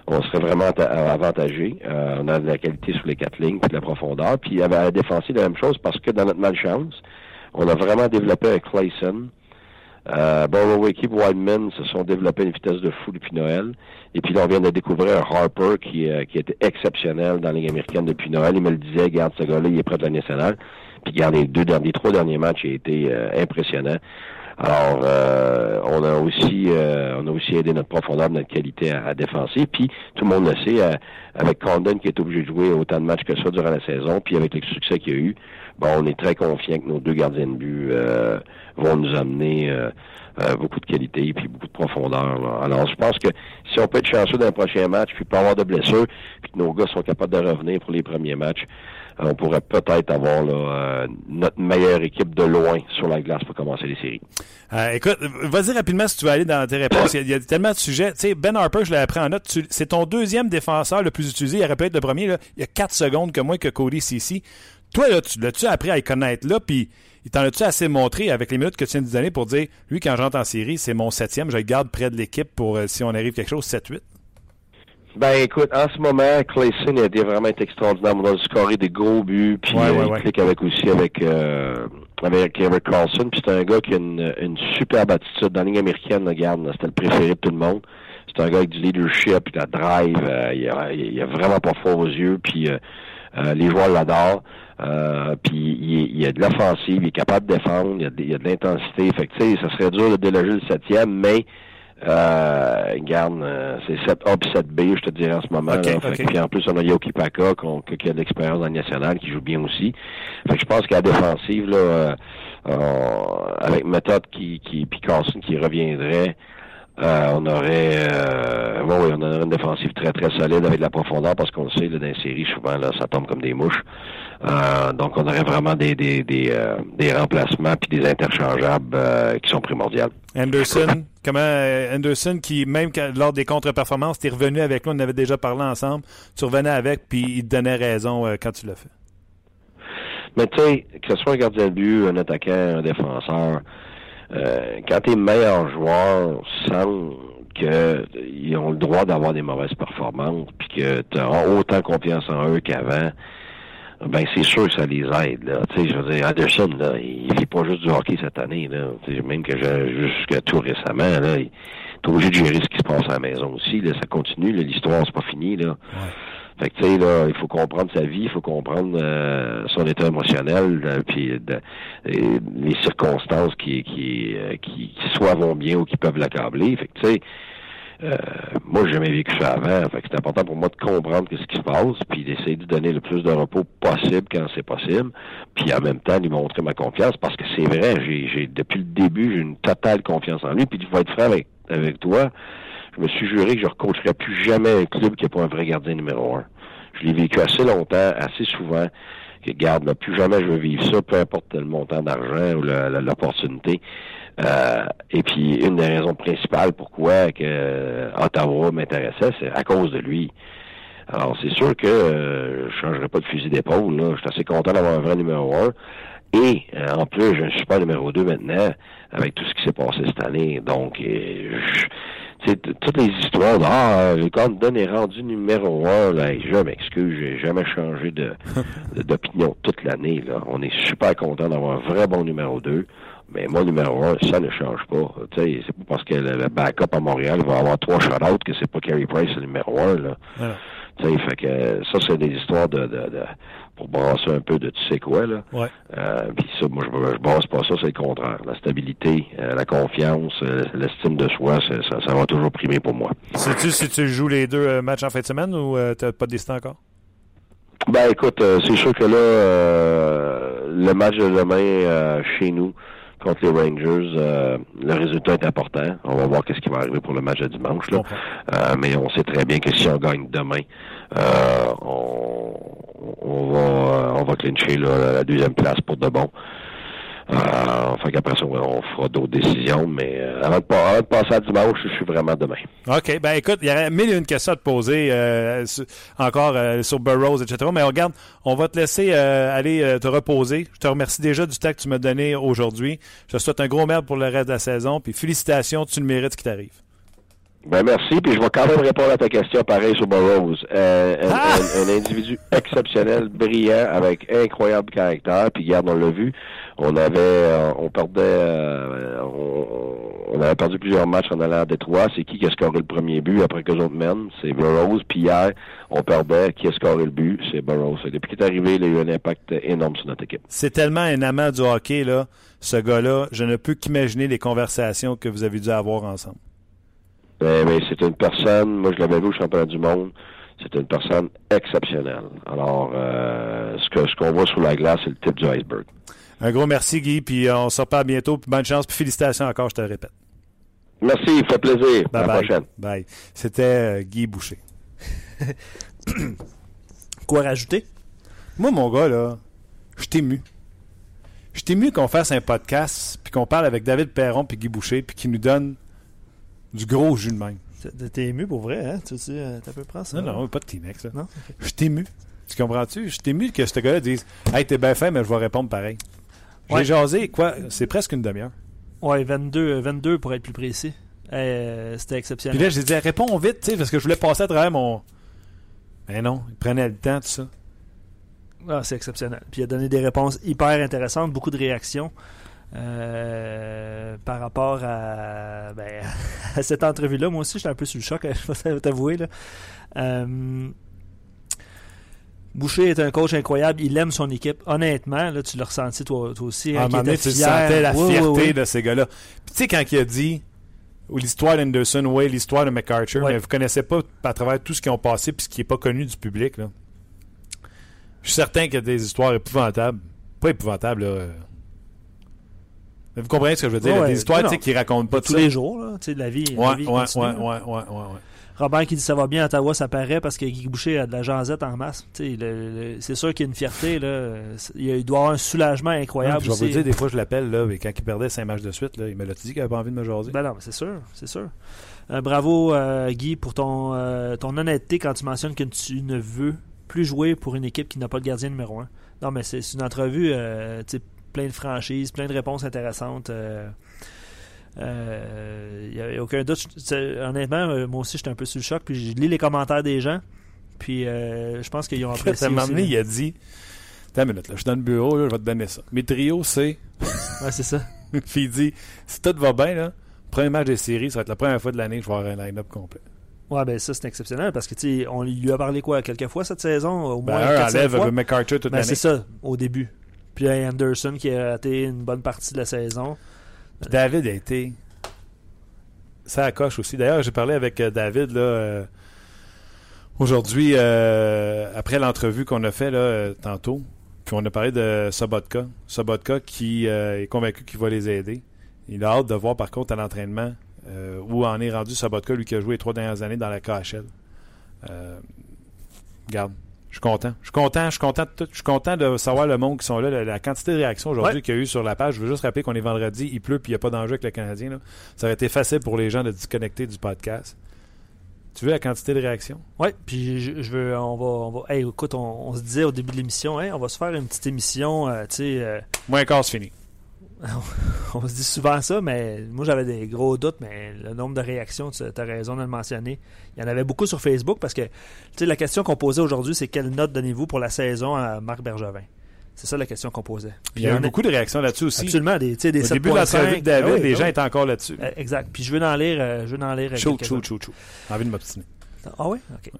S6: on serait vraiment avantagé. Euh, on a de la qualité sur les quatre lignes, puis de la profondeur. Puis à la défensive, la même chose, parce que dans notre malchance, on a vraiment développé un Clayson Euh, Borowicki Wildman se sont développés à une vitesse de fou depuis Noël. Et puis là, on vient de découvrir Harper qui, euh, qui était exceptionnel dans la américaine depuis Noël. Il me le disait, garde ce gars-là, il est prêt de la nationale. Puis garde les deux derniers, trois derniers matchs, il a été euh, impressionnant. Alors, euh, on a aussi on a aussi aidé notre profondeur, notre qualité à, à défenser. Puis tout le monde le sait, avec Condon qui est obligé de jouer autant de matchs que ça durant la saison, puis avec le succès qu'il y a eu, bon, on est très confiant que nos deux gardiens de but vont nous amener euh, euh, beaucoup de qualité et puis beaucoup de profondeur. Alors, je pense que si on peut être chanceux dans le prochain match, puis pas avoir de blessures, puis que nos gars sont capables de revenir pour les premiers matchs, euh, on pourrait peut-être avoir là, notre meilleure équipe de loin sur la glace pour commencer les séries.
S1: écoute, vas-y rapidement si tu veux aller dans tes réponses. Il y a, tellement de sujets. Ben Harper, je l'ai appris en note. C'est ton deuxième défenseur le plus utilisé. Il aurait pu être le premier. Il y a quatre secondes que moi que Cody Cici. Toi, l'as-tu appris à y connaître là, puis il t'en as-tu assez montré avec les minutes que tu viens de donner pour dire, lui, quand j'entre en série, c'est mon septième, je le garde près de l'équipe pour euh, si on arrive quelque chose, 7-8?
S6: Ben écoute, en ce moment, Clayson a été vraiment extraordinaire. On a scoré des gros buts, puis euh, il clique avec aussi avec euh, avec Eric Carlson. Puis c'est un gars qui a une, une superbe attitude dans la ligne américaine. Regarde, c'était le préféré de tout le monde. C'est un gars avec du leadership, puis de la drive. il, a, il a vraiment pas fort aux yeux, puis les joueurs l'adorent. Euh, puis il, a de l'offensive, il est capable de défendre, il y a de, de l'intensité. Fait que, tu sais, ça serait dur de déloger le septième, mais euh, garde, euh, c'est 7A puis 7B, je te dirais en ce moment. Puis en plus, on a Yoki Paka qui a de l'expérience dans le national, qui joue bien aussi. Fait que je pense qu'à la défensive, là, euh, euh avec méthode qui, qui puis Carson qui reviendrait, euh, on aurait euh, oui, on aurait une défensive très très solide avec de la profondeur parce qu'on le sait là, dans les séries souvent là ça tombe comme des mouches. Euh, donc on aurait vraiment des des des, des remplacements puis des interchangeables qui sont primordiales.
S1: Anderson comment Anderson qui même lors des contre-performances t'es revenu avec nous on avait déjà parlé ensemble tu revenais avec puis il te donnait raison quand tu l'as fait.
S6: Mais tu sais que ce soit un gardien de but un attaquant un défenseur euh, quand tes meilleurs joueurs sentent qu'ils ont le droit d'avoir des mauvaises performances, puis que tu as autant confiance en eux qu'avant, ben c'est sûr que ça les aide. Là. Je veux dire, Anderson, là, il fait pas juste du hockey cette année. Là. Même que jusqu'à tout récemment, là, il est obligé de gérer ce qui se passe à la maison aussi. Là. Ça continue, l'histoire, c'est pas fini. Là. Fait que tu sais là, il faut comprendre sa vie, il faut comprendre euh, son état émotionnel, euh, puis les circonstances qui qui, euh, qui soit vont bien ou qui peuvent l'accabler. Fait que tu sais, moi j'ai jamais vécu ça avant. Fait que c'est important pour moi de comprendre ce qui se passe, puis d'essayer de donner le plus de repos possible quand c'est possible, puis en même temps lui montrer ma confiance parce que c'est vrai, j'ai, j'ai depuis le début j'ai une totale confiance en lui, puis je vais être franc avec avec toi je me suis juré que je ne recoacherais plus jamais un club qui n'a pas un vrai gardien numéro un. Je l'ai vécu assez longtemps, assez souvent, que garde, là, plus jamais je veux vivre ça, peu importe le montant d'argent ou l'opportunité. Euh, et puis, une des raisons principales pourquoi que euh, Ottawa m'intéressait, c'est à cause de lui. Alors, c'est sûr que euh, je changerai pas de fusil d'épaule. Je suis assez content d'avoir un vrai numéro un. Et en plus, ne suis pas numéro deux maintenant avec tout ce qui s'est passé cette année. Donc, je, toutes les histoires de Ah, le Condon est rendu numéro un, là, je m'excuse, j'ai jamais changé de d'opinion toute l'année. Là. On est super content d'avoir un vrai bon numéro 2. Mais moi, numéro un, ça ne change pas. C'est pas parce que le, backup à Montréal va avoir trois shutouts que c'est pas Carey Price le numéro un. Là. Fait que ça, c'est des histoires de, de, de, pour brasser un peu de tu sais quoi. Là.
S1: Ouais.
S6: Euh, puis ça, moi, je, je brasse pas ça, c'est le contraire. La stabilité, euh, la confiance, euh, l'estime de soi, ça, ça va toujours primer pour moi.
S1: Sais-tu si tu joues les deux matchs en fin de semaine ou t'as pas décidé encore?
S6: Ben écoute, c'est sûr que là, le match de demain chez nous, contre les Rangers, euh, le résultat est important. On va voir qu'est-ce qui va arriver pour le match de dimanche. Là. Euh, mais on sait très bien que si on gagne demain, euh, on, on, va on va clincher la deuxième place pour de bon. Euh, ça, on fera d'autres décisions, mais euh, avant, de, avant, de, passer à dimanche, je suis vraiment demain.
S1: OK. Ben écoute, il y aurait mille et une questions à te poser euh, encore euh, sur Burroughs, etc. Mais regarde, on va te laisser euh, aller te reposer. Je te remercie déjà du temps que tu m'as donné aujourd'hui. Je te souhaite un gros merde pour le reste de la saison. Puis félicitations, tu le mérites ce qui t'arrive.
S6: Ben merci, puis je vais quand même répondre à ta question pareil sur Burroughs. Euh, ah! un, individu exceptionnel, brillant, avec incroyable caractère. Puis regarde, on l'a vu, on avait, euh, on perdait, euh, on, avait perdu plusieurs matchs en allant à Détroit. C'est qui qui a scoré le premier but après que les autres mènent? C'est Burroughs. Puis hier, on perdait. Qui a scoré le but? C'est Burroughs. Depuis qu'il est arrivé, il a eu un impact énorme sur notre équipe.
S1: C'est tellement un amant du hockey là, ce gars-là. Je ne peux qu'imaginer les conversations que vous avez dû avoir ensemble.
S6: Mais, ben, c'est une personne, moi je l'avais vu au championnat du monde, c'est une personne exceptionnelle. Alors, euh, ce que ce qu'on voit sur la glace, c'est le type du iceberg.
S1: Un gros merci, Guy, puis euh, on se reparle bientôt. bonne chance, puis félicitations encore, je te le répète.
S6: Merci, il fait plaisir. à la prochaine.
S1: Bye. C'était euh, Guy Boucher.
S2: Quoi rajouter?
S1: Moi, mon gars, là, je t'ému. Je t'ému qu'on fasse un podcast, puis qu'on parle avec David Perron puis Guy Boucher, puis qu'il nous donne du gros jus de même.
S2: T'es ému pour vrai, hein? Tu sais, euh, t'as peu prendre ça?
S1: Non, non, pas de Kleenex, là. Non? Je suis ému. Tu comprends-tu? Je suis ému que ce gars-là dise Hey, t'es bien fait, mais je vais répondre pareil. J'ai jasé, quoi? C'est presque une demi-heure.
S2: Ouais, 22, 22 pour être plus précis. Euh, c'était exceptionnel.
S1: Puis là, j'ai dit Réponds vite, tu sais, parce que je voulais passer à travers mon. Mais non, il prenait le temps, tout ça.
S2: Ah, c'est exceptionnel. Puis il a donné des réponses hyper intéressantes, beaucoup de réactions. Euh, par rapport à, ben, à cette entrevue-là. Moi aussi, j'étais un peu sous le choc, je vais t'avouer. Euh, Boucher est un coach incroyable. Il aime son équipe. Honnêtement, là, tu l'as ressenti toi, aussi.
S1: Hein, à un moment donné, tu sentais la fierté de ces gars-là. tu sais, quand il a dit l'histoire d'Anderson, oui, l'histoire de McArthur, mais vous ne connaissez pas à travers tout ce qu'ils ont passé et ce qui n'est pas connu du public. Là. Je suis certain qu'il y a des histoires épouvantables. Pas épouvantables, là vous comprenez ce que je veux dire? Ouais, des histoires qui racontent pas
S2: tous les jours, là, de la vie.
S1: Ouais,
S2: la vie
S1: ouais, ouais, ouais, ouais, ouais,
S2: Robert qui dit ça va bien à Ottawa, ça paraît parce que Guy Boucher a de la jasette en masse. c'est sûr qu'il y a une fierté. Là. Il doit avoir un soulagement incroyable.
S1: je vais vous dire, des fois, je l'appelle, là, quand il perdait cinq matchs de suite, là, il me l'a dit qu'il n'avait pas envie de me jaser.
S2: Ben non, c'est sûr, c'est sûr. Euh, bravo, euh, Guy, pour ton, euh, ton honnêteté quand tu mentionnes que tu ne veux plus jouer pour une équipe qui n'a pas de gardien numéro un. Non, mais c'est une entrevue plein de franchises, plein de réponses intéressantes. Il euh, n'y euh, a aucun doute. Honnêtement, euh, moi aussi, j'étais un peu sous le choc. Puis je lis les commentaires des gens. Puis je pense qu'ils ont apprécié.
S1: Ça donné, il a dit Attends une minute, là, je suis dans le bureau, je vais te donner ça. Mes trios, c'est.
S2: ouais, c'est ça.
S1: puis il dit Si tout va bien, là, premier match des séries, ça va être la première fois de l'année que je vais avoir un line-up complet.
S2: Ouais, ben ça, c'est exceptionnel parce que, tu on lui a parlé quoi, quelques fois cette saison Au
S1: ben, moins. Ben, un enlève. McArthur toute ben, l'année.
S2: C'est ça, au début. Puis Anderson qui a raté une bonne partie de la saison.
S1: David a été. Ça coche aussi. D'ailleurs, j'ai parlé avec euh, David là, euh, aujourd'hui, euh, après l'entrevue qu'on a fait là, tantôt. Puis on a parlé de Sobotka. Sobotka qui est convaincu qu'il va les aider. Il a hâte de voir par contre à l'entraînement où en est rendu Sobotka, lui qui a joué les trois dernières années dans la KHL. garde, je suis content. Je suis content. Je suis content. De Je suis content de savoir le monde qui sont là. La, quantité de réactions aujourd'hui qu'il y a eu sur la page. Je veux juste rappeler qu'on est vendredi, il pleut, puis il n'y a pas d'enjeu avec le Canadien. Ça aurait été facile pour les gens de disconnecter du podcast. Tu veux la quantité de réactions?
S2: Oui, puis je, veux, on va, on va écoute, on, se disait au début de l'émission, on va se faire une petite émission, euh, tu sais. Euh,
S1: Moins quart, c'est fini.
S2: on se dit souvent ça, mais moi j'avais des gros doutes, mais le nombre de réactions, tu as raison de le mentionner. Il y en avait beaucoup sur Facebook parce que la question qu'on posait aujourd'hui, c'est quelle note donnez-vous pour la saison à Marc Bergevin? C'est ça la question qu'on posait.
S1: il y a eu beaucoup de réactions là-dessus aussi.
S2: Absolument. Des, des
S1: Au début de la David, ah les ah gens étaient encore là-dessus.
S2: Euh, exact. Puis je veux en lire. Euh, je veux en lire
S1: chou, chou, chou, chou. Envie de m'obstiner.
S2: Ah oui? OK.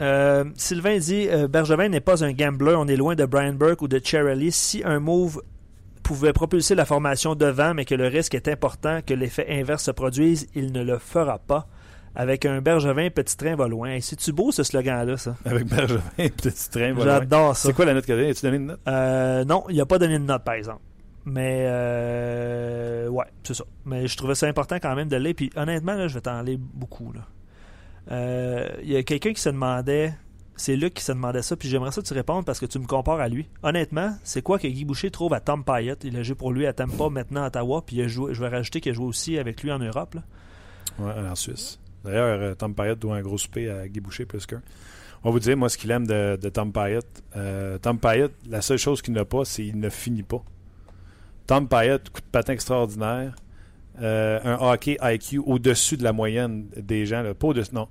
S2: Euh, Sylvain dit Bergevin n'est pas un gambler, on est loin de Brian Burke ou de Cherrelly. Si un move pouvait propulser la formation devant, mais que le risque est important que l'effet inverse se produise, il ne le fera pas. Avec un Bergevin, petit train va loin. C'est-tu beau ce slogan-là, ça?
S1: Avec Bergevin, petit train va
S2: loin. J'adore ça.
S1: C'est quoi la note qu'il a As-tu donné une note?
S2: Euh, non, il n'a pas donné une note, par exemple. Mais, euh, ouais, c'est ça. Mais je trouvais ça important quand même de lire. Puis honnêtement, là, je vais t'en lire beaucoup. Euh, il y a quelqu'un qui se demandait c'est Luc qui se demandait ça, puis j'aimerais ça que tu répondes parce que tu me compares à lui. Honnêtement, c'est quoi que Guy Boucher trouve à Tom Payette? Il a joué pour lui à Tampa, maintenant à Ottawa, puis il a joué, je vais rajouter qu'il a joué aussi avec lui en Europe. Là.
S1: Ouais, en Suisse. D'ailleurs, euh, Tom Payette doit un gros souper à Guy Boucher plus qu'un. On va vous dire, moi, ce qu'il aime de, Tom Payette. Euh, Tom Payette, la seule chose qu'il n'a pas, c'est qu'il ne finit pas. Tom Payette, coup de patin extraordinaire. euh, un hockey IQ au-dessus de la moyenne des gens, pas au non,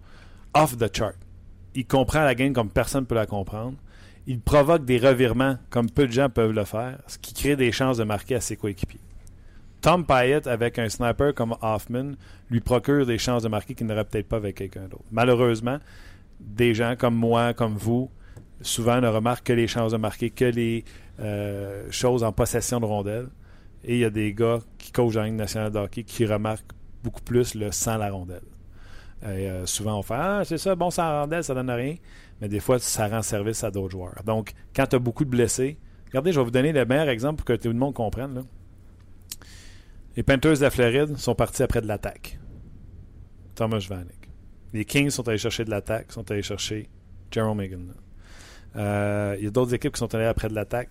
S1: off the chart. Il comprend la game comme personne ne peut la comprendre. Il provoque des revirements comme peu de gens peuvent le faire, ce qui crée des chances de marquer à ses coéquipiers. Tom Pyatt, avec un sniper comme Hoffman, lui procure des chances de marquer qu'il n'aurait peut-être pas avec quelqu'un d'autre. Malheureusement, des gens comme moi, comme vous, souvent ne remarquent que les chances de marquer, que les euh, choses en possession de rondelles. Et il y a des gars qui coachent dans la Ligue nationale de hockey qui remarquent beaucoup plus le sans la rondelle. Euh, souvent, on fait Ah, c'est ça, bon, sans rondelle, ça donne rien. Mais des fois, ça rend service à d'autres joueurs. Donc, quand tu as beaucoup de blessés, regardez, je vais vous donner le meilleur exemple pour que tout le monde comprenne. Les Panthers de la Floride sont partis après de l'attaque. Thomas Vanek. Les Kings sont allés chercher de l'attaque, sont allés chercher Jerome Megan. Euh, il y a d'autres équipes qui sont allées après de l'attaque.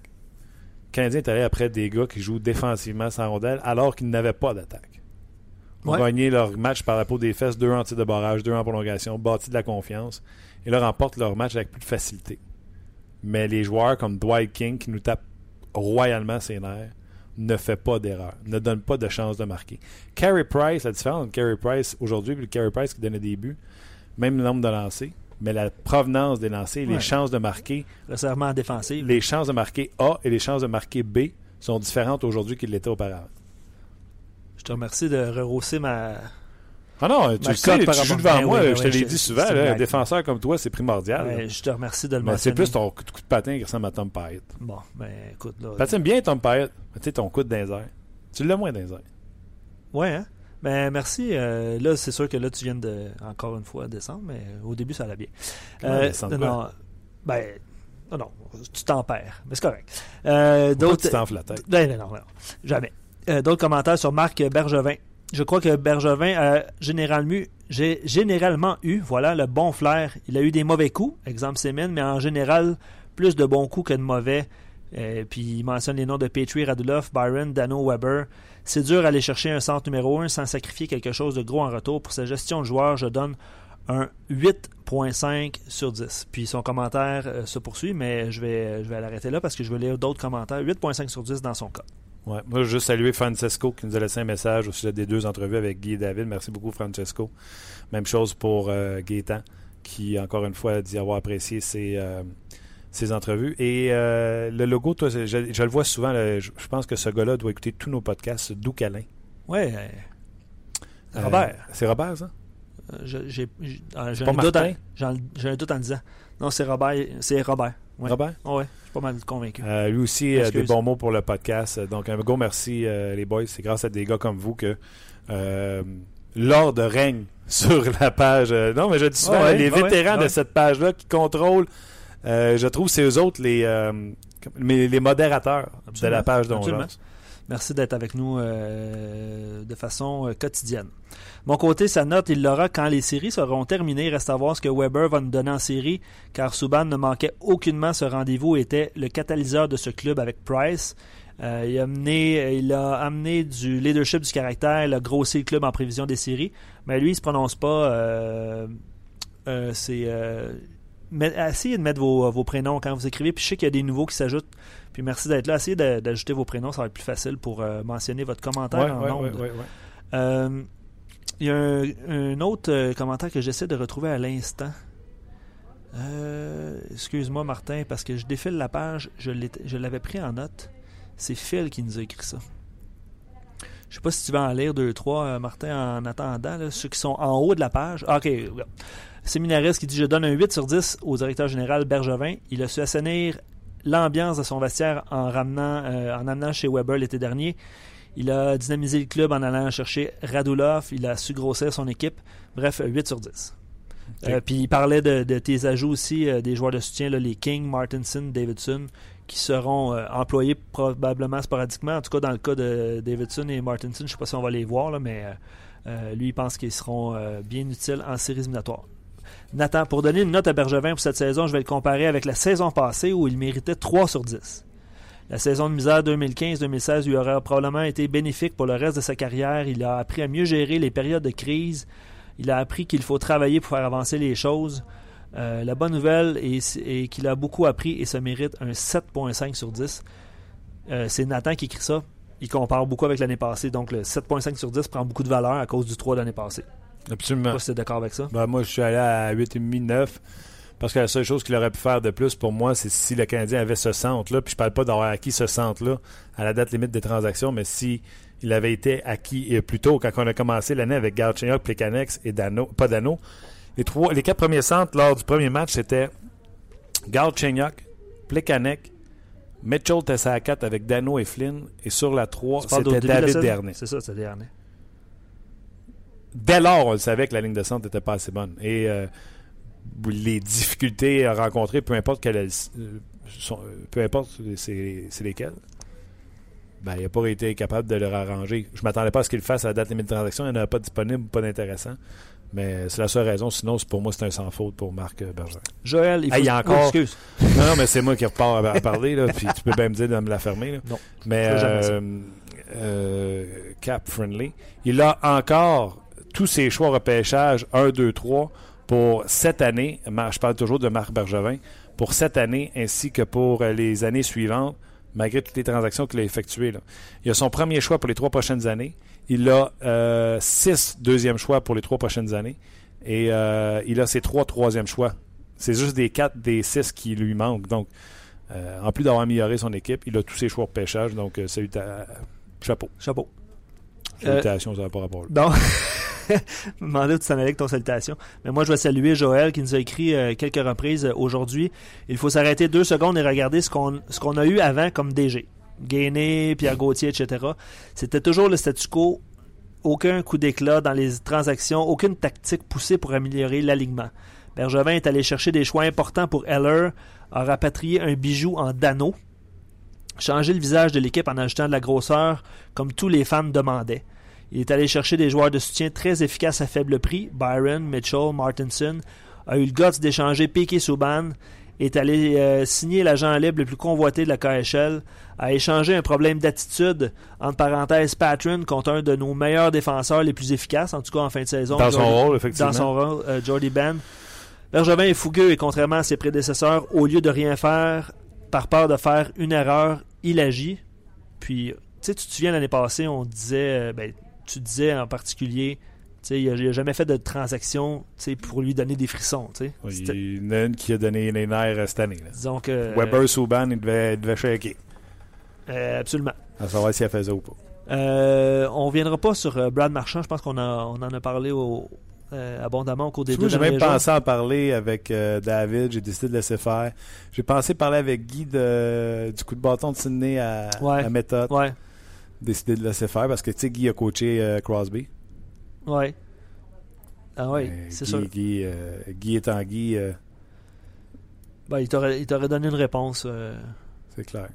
S1: Le Canadien est allé après des gars qui jouent défensivement sans rondelle alors qu'ils n'avaient pas d'attaque. Ont gagné leur match par la peau des fesses, deux en tir de barrage, deux en prolongation, bâti de la confiance et là remportent leur match avec plus de facilité. Mais les joueurs comme Dwight King qui nous tapent royalement ses nerfs ne fait pas d'erreur, ne donne pas de chance de marquer. Carey Price, la différence entre Carey Price aujourd'hui et le Carey Price qui donnait des buts, même le nombre de lancers, mais la provenance des lancers, les chances de marquer.
S2: Le serment défensif.
S1: Les chances de marquer A et les chances de marquer B sont différentes aujourd'hui qu'ils l'étaient auparavant.
S2: Je te remercie de rehausser ma,
S1: ah non, tu, sais, tu joues devant ben moi, je te l'ai dit souvent, un défenseur comme toi, c'est primordial.
S2: je te remercie de le mentionner. C'est
S1: plus ton coup de patin qui ressemble à Tom Pyatt.
S2: Bon, ben écoute. Là,
S1: Patine bien Tom Pyatt, tu sais, ton coup de désert. Tu l'as moins désert.
S2: Ouais, hein? Ben merci. Euh, là, c'est sûr que là, tu viens de, encore une fois, descendre, mais au début, ça allait bien.
S1: Euh, non,
S2: ben, non, non, tu t'en perds, mais c'est correct. Euh,
S1: d'autres. Tu t'enfles la tête.
S2: Ben, non, non, non, jamais. Euh, d'autres commentaires sur Marc Bergevin je crois que Bergevin a généralement, eu voilà, le bon flair. Il a eu des mauvais coups, exemple Semen, mais en général, plus de bons coups que de mauvais. Euh, puis il mentionne les noms de Petrie, Radulov, Byron, Dano, Weber. C'est dur d'aller chercher un centre numéro 1 sans sacrifier quelque chose de gros en retour. Pour sa gestion de joueur, je donne un 8.5 sur 10. Puis son commentaire euh, se poursuit, mais je vais, je vais l'arrêter là parce que je veux lire d'autres commentaires. 8.5 sur 10 dans son cas.
S1: Ouais. Moi, je veux juste saluer Francesco qui nous a laissé un message au sujet des deux entrevues avec Guy et David. Merci beaucoup, Francesco. Même chose pour euh, Gaétan, qui, encore une fois, a dit avoir apprécié ses, euh, entrevues. Et euh, le logo, toi, je, le vois souvent. je, pense que ce gars-là doit écouter tous nos podcasts. Doux Câlin.
S2: Ouais. Robert.
S1: C'est Robert, ça?
S2: J'ai un, doute un doute en disant. Non, c'est Robert. C'est Robert.
S1: Robert?
S2: Oui, je suis pas mal convaincu.
S1: Euh, lui aussi a des bons mots pour le podcast. Donc, un gros merci, euh, les boys. C'est grâce à des gars comme vous que euh, l'ordre règne sur la page. non, mais je dis souvent, les vétérans de cette page-là qui contrôlent, je trouve, c'est eux autres les, les modérateurs de la page dont
S2: Merci d'être avec nous euh, de façon euh, quotidienne. Mon côté, sa note, il l'aura quand les séries seront terminées. Reste à voir ce que Weber va nous donner en série, car Subban ne manquait aucunement ce rendez-vous et était le catalyseur de ce club avec Price. Euh, il, a amené, du leadership, du caractère, il a grossi le club en prévision des séries. Mais lui, il ne se prononce pas. c'est essayez de mettre vos, vos, prénoms quand vous écrivez. Puis je sais qu'il y a des nouveaux qui s'ajoutent puis merci d'être là. Essayez d'ajouter vos prénoms, ça va être plus facile pour euh, mentionner votre commentaire en euh, Il y a un, autre euh, commentaire que j'essaie de retrouver à l'instant. Excuse-moi, Martin, parce que je défile la page. Je l'avais pris en note. C'est Phil qui nous a écrit ça. Je sais pas si tu vas en lire deux, trois, Martin, en attendant. ceux qui sont en haut de la page. Ah, ok. Séminariste qui dit Je donne un 8 sur 10 au directeur général Bergevin. Il a su assainir l'ambiance de son vestiaire en, ramenant, euh, en amenant chez Weber l'été dernier. Il a dynamisé le club en allant chercher Radulov. Il a su grossir son équipe. Bref, 8 sur 10. Euh, puis il parlait de, tes ajouts aussi, euh, des joueurs de soutien, les King, Martinson, Davidson, qui seront employés probablement sporadiquement. En tout cas, dans le cas de Davidson et Martinson, je ne sais pas si on va les voir, là, mais lui, il pense qu'ils seront bien utiles en séries éliminatoires. Nathan, pour donner une note à Bergevin pour cette saison, je vais le comparer avec la saison passée où il méritait 3 sur 10. La saison de misère 2015-2016 lui aurait probablement été bénéfique pour le reste de sa carrière. Il a appris à mieux gérer les périodes de crise. Il a appris qu'il faut travailler pour faire avancer les choses. Euh, la bonne nouvelle est, qu'il a beaucoup appris et se mérite un 7.5 sur 10. Euh, c'est Nathan qui écrit ça. il compare beaucoup avec l'année passée. Donc, le 7,5 sur 10 prend beaucoup de valeur à cause du 3 de l'année passée.
S1: Absolument.
S2: Je sais pas si d'accord avec ça?
S1: Ben, moi, je suis allé à 8,5, 9. Parce que la seule chose qu'il aurait pu faire de plus pour moi, c'est si le Canadien avait ce centre-là. Puis je parle pas d'avoir acquis ce centre-là à la date limite des transactions, mais si il avait été acquis plus tôt, quand on a commencé l'année avec Galchenyuk, Plekanex et Dano, pas Dano. Les, trois, les quatre premiers centres lors du premier match, c'était Galchenyuk, Plekanek, Mitchell Tessa 4 avec Dano et Flynn. Et sur la 3, c'était David Dernay.
S2: C'est ça, c'est Dernay.
S1: Dès lors, on le savait que la ligne de centre n'était pas assez bonne. Et euh, les difficultés à rencontrer, peu importe quelle, euh, peu importe c'est lesquelles, ben, il n'a pas été capable de leur arranger. Je ne m'attendais pas à ce qu'il fasse à la date limite de transaction. Il n'y en a pas disponible, pas d'intéressant. Mais c'est la seule raison. Sinon, pour moi, c'est un sans faute pour Marc Berger.
S2: Joël, il faut...
S1: y a encore... excuse. Non, non, mais c'est moi qui repars à, parler. Là, puis tu peux bien me dire de me la fermer.
S2: Non.
S1: Mais euh, euh, Cap Friendly, il a encore tous ses choix repêchage 1, 2, 3 pour cette année. Je parle toujours de Marc Bergevin. Pour cette année ainsi que pour les années suivantes malgré toutes les transactions qu'il a effectuées. Il a son premier choix pour les trois prochaines années. Il a euh, six deuxièmes choix pour les trois prochaines années. Et euh, il a ses trois troisièmes choix. C'est juste des quatre des six qui lui manquent. Donc, euh, en plus d'avoir amélioré son équipe, il a tous ses choix de pêchage. Donc, salut chapeau.
S2: Chapeau.
S1: Salutations, pas rapport.
S2: Non. Mais moi, je vais saluer Joël qui nous a écrit euh, quelques reprises euh, aujourd'hui. Il faut s'arrêter deux secondes et regarder ce qu'on a eu avant comme DG. Gainé, Pierre Gauthier, etc. C'était toujours le statu quo. Aucun coup d'éclat dans les transactions, aucune tactique poussée pour améliorer l'alignement. Bergevin est allé chercher des choix importants pour Heller, a rapatrié un bijou en Dano, changé le visage de l'équipe en ajoutant de la grosseur comme tous les fans demandaient. Il est allé chercher des joueurs de soutien très efficaces à faible prix. Byron, Mitchell, Martinson a eu le guts d'échanger Piquet Souban, est allé euh, signer l'agent libre le plus convoité de la KHL, a échangé un problème d'attitude, entre parenthèses, Patron, contre un de nos meilleurs défenseurs les plus efficaces, en tout cas en fin de saison.
S1: Dans son rôle, effectivement.
S2: Dans son rôle, euh, Jordy Ben. Bergevin est fougueux et contrairement à ses prédécesseurs, au lieu de rien faire, par peur de faire une erreur, il agit. Puis, tu sais, tu te souviens l'année passée, on disait, euh, ben, tu disais en particulier, il n'a jamais fait de transaction pour lui donner des frissons.
S1: il y en a une qui a donné les nerfs euh, cette année.
S2: Disons que,
S1: Weber, Souban, il devait, il devait shaker.
S2: Euh, absolument.
S1: À savoir si elle faisait ou pas.
S2: Euh, on ne viendra pas sur Brad Marchand. Je pense qu'on on en a parlé abondamment au cours des deux
S1: J'ai même pensé en parler avec David. J'ai décidé de laisser faire. J'ai pensé parler avec Guy du coup de bâton de Sydney à,
S2: ouais.
S1: à méthode.
S2: Ouais
S1: décidé de laisser faire parce que, tu sais, Guy a coaché euh, Crosby.
S2: Oui. Ah oui, c'est sûr.
S1: Guy, euh, Guy étant Guy. Euh,
S2: ben, il t'aurait donné une réponse.
S1: C'est clair.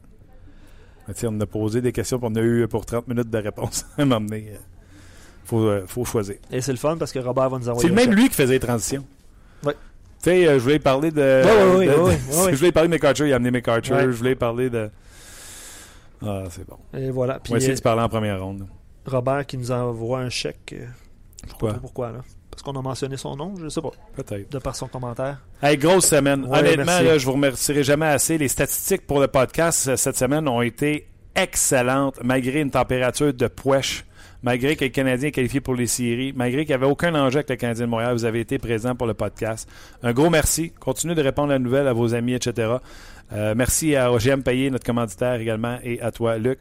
S1: Mais on a posé des questions, puis on a eu pour 30 minutes de réponse à m'emmener. faut, faut choisir.
S2: Et c'est le fun parce que Robert va nous envoyer.
S1: C'est même lui qui faisait les transitions.
S2: Oui.
S1: Tu sais, je voulais parler de.
S2: Oui, oui, oui.
S1: Je voulais parler de McArthur, il a amené McArthur. Je voulais parler de. Ah, c'est bon.
S2: Et voilà.
S1: Puis, On va essayer de parler en première ronde.
S2: Robert qui nous envoie un chèque.
S1: Pourquoi?
S2: pourquoi, là. Parce qu'on a mentionné son nom, je sais pas.
S1: Peut-être.
S2: De par son commentaire.
S1: Hey, grosse semaine. Honnêtement, là, je vous remercierai jamais assez. Les statistiques pour le podcast euh, cette semaine ont été excellentes, malgré une température de poèche, malgré que le Canadien est qualifié pour les séries, malgré qu'il n'y avait aucun enjeu avec le Canadien de Montréal. Vous avez été présent pour le podcast. Un gros merci. Continuez de répondre à la nouvelle à vos amis, etc. Euh, merci à OGM Payé, notre commanditaire également, et à toi, Luc.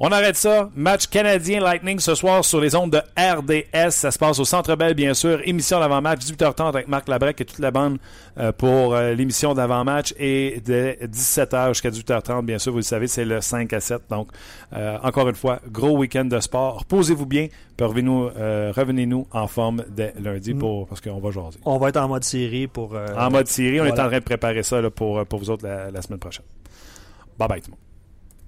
S1: On arrête ça. Match canadien Lightning ce soir sur les ondes de RDS. Ça se passe au Centre Bell, bien sûr. Émission d'avant-match, 18h30 avec Marc Labrec et toute la bande euh, pour euh, l'émission d'avant-match. Et de 17h jusqu'à 18h30, bien sûr, vous le savez, c'est le 5 à 7. Donc, euh, encore une fois, gros week-end de sport. Reposez-vous bien, revenez-nous, en forme dès lundi mm. pour, parce qu'on va jaser.
S2: On va être en mode série pour...
S1: en mode série. On est en train de préparer ça pour, pour vous autres la, la semaine prochaine. Bye bye tout le monde.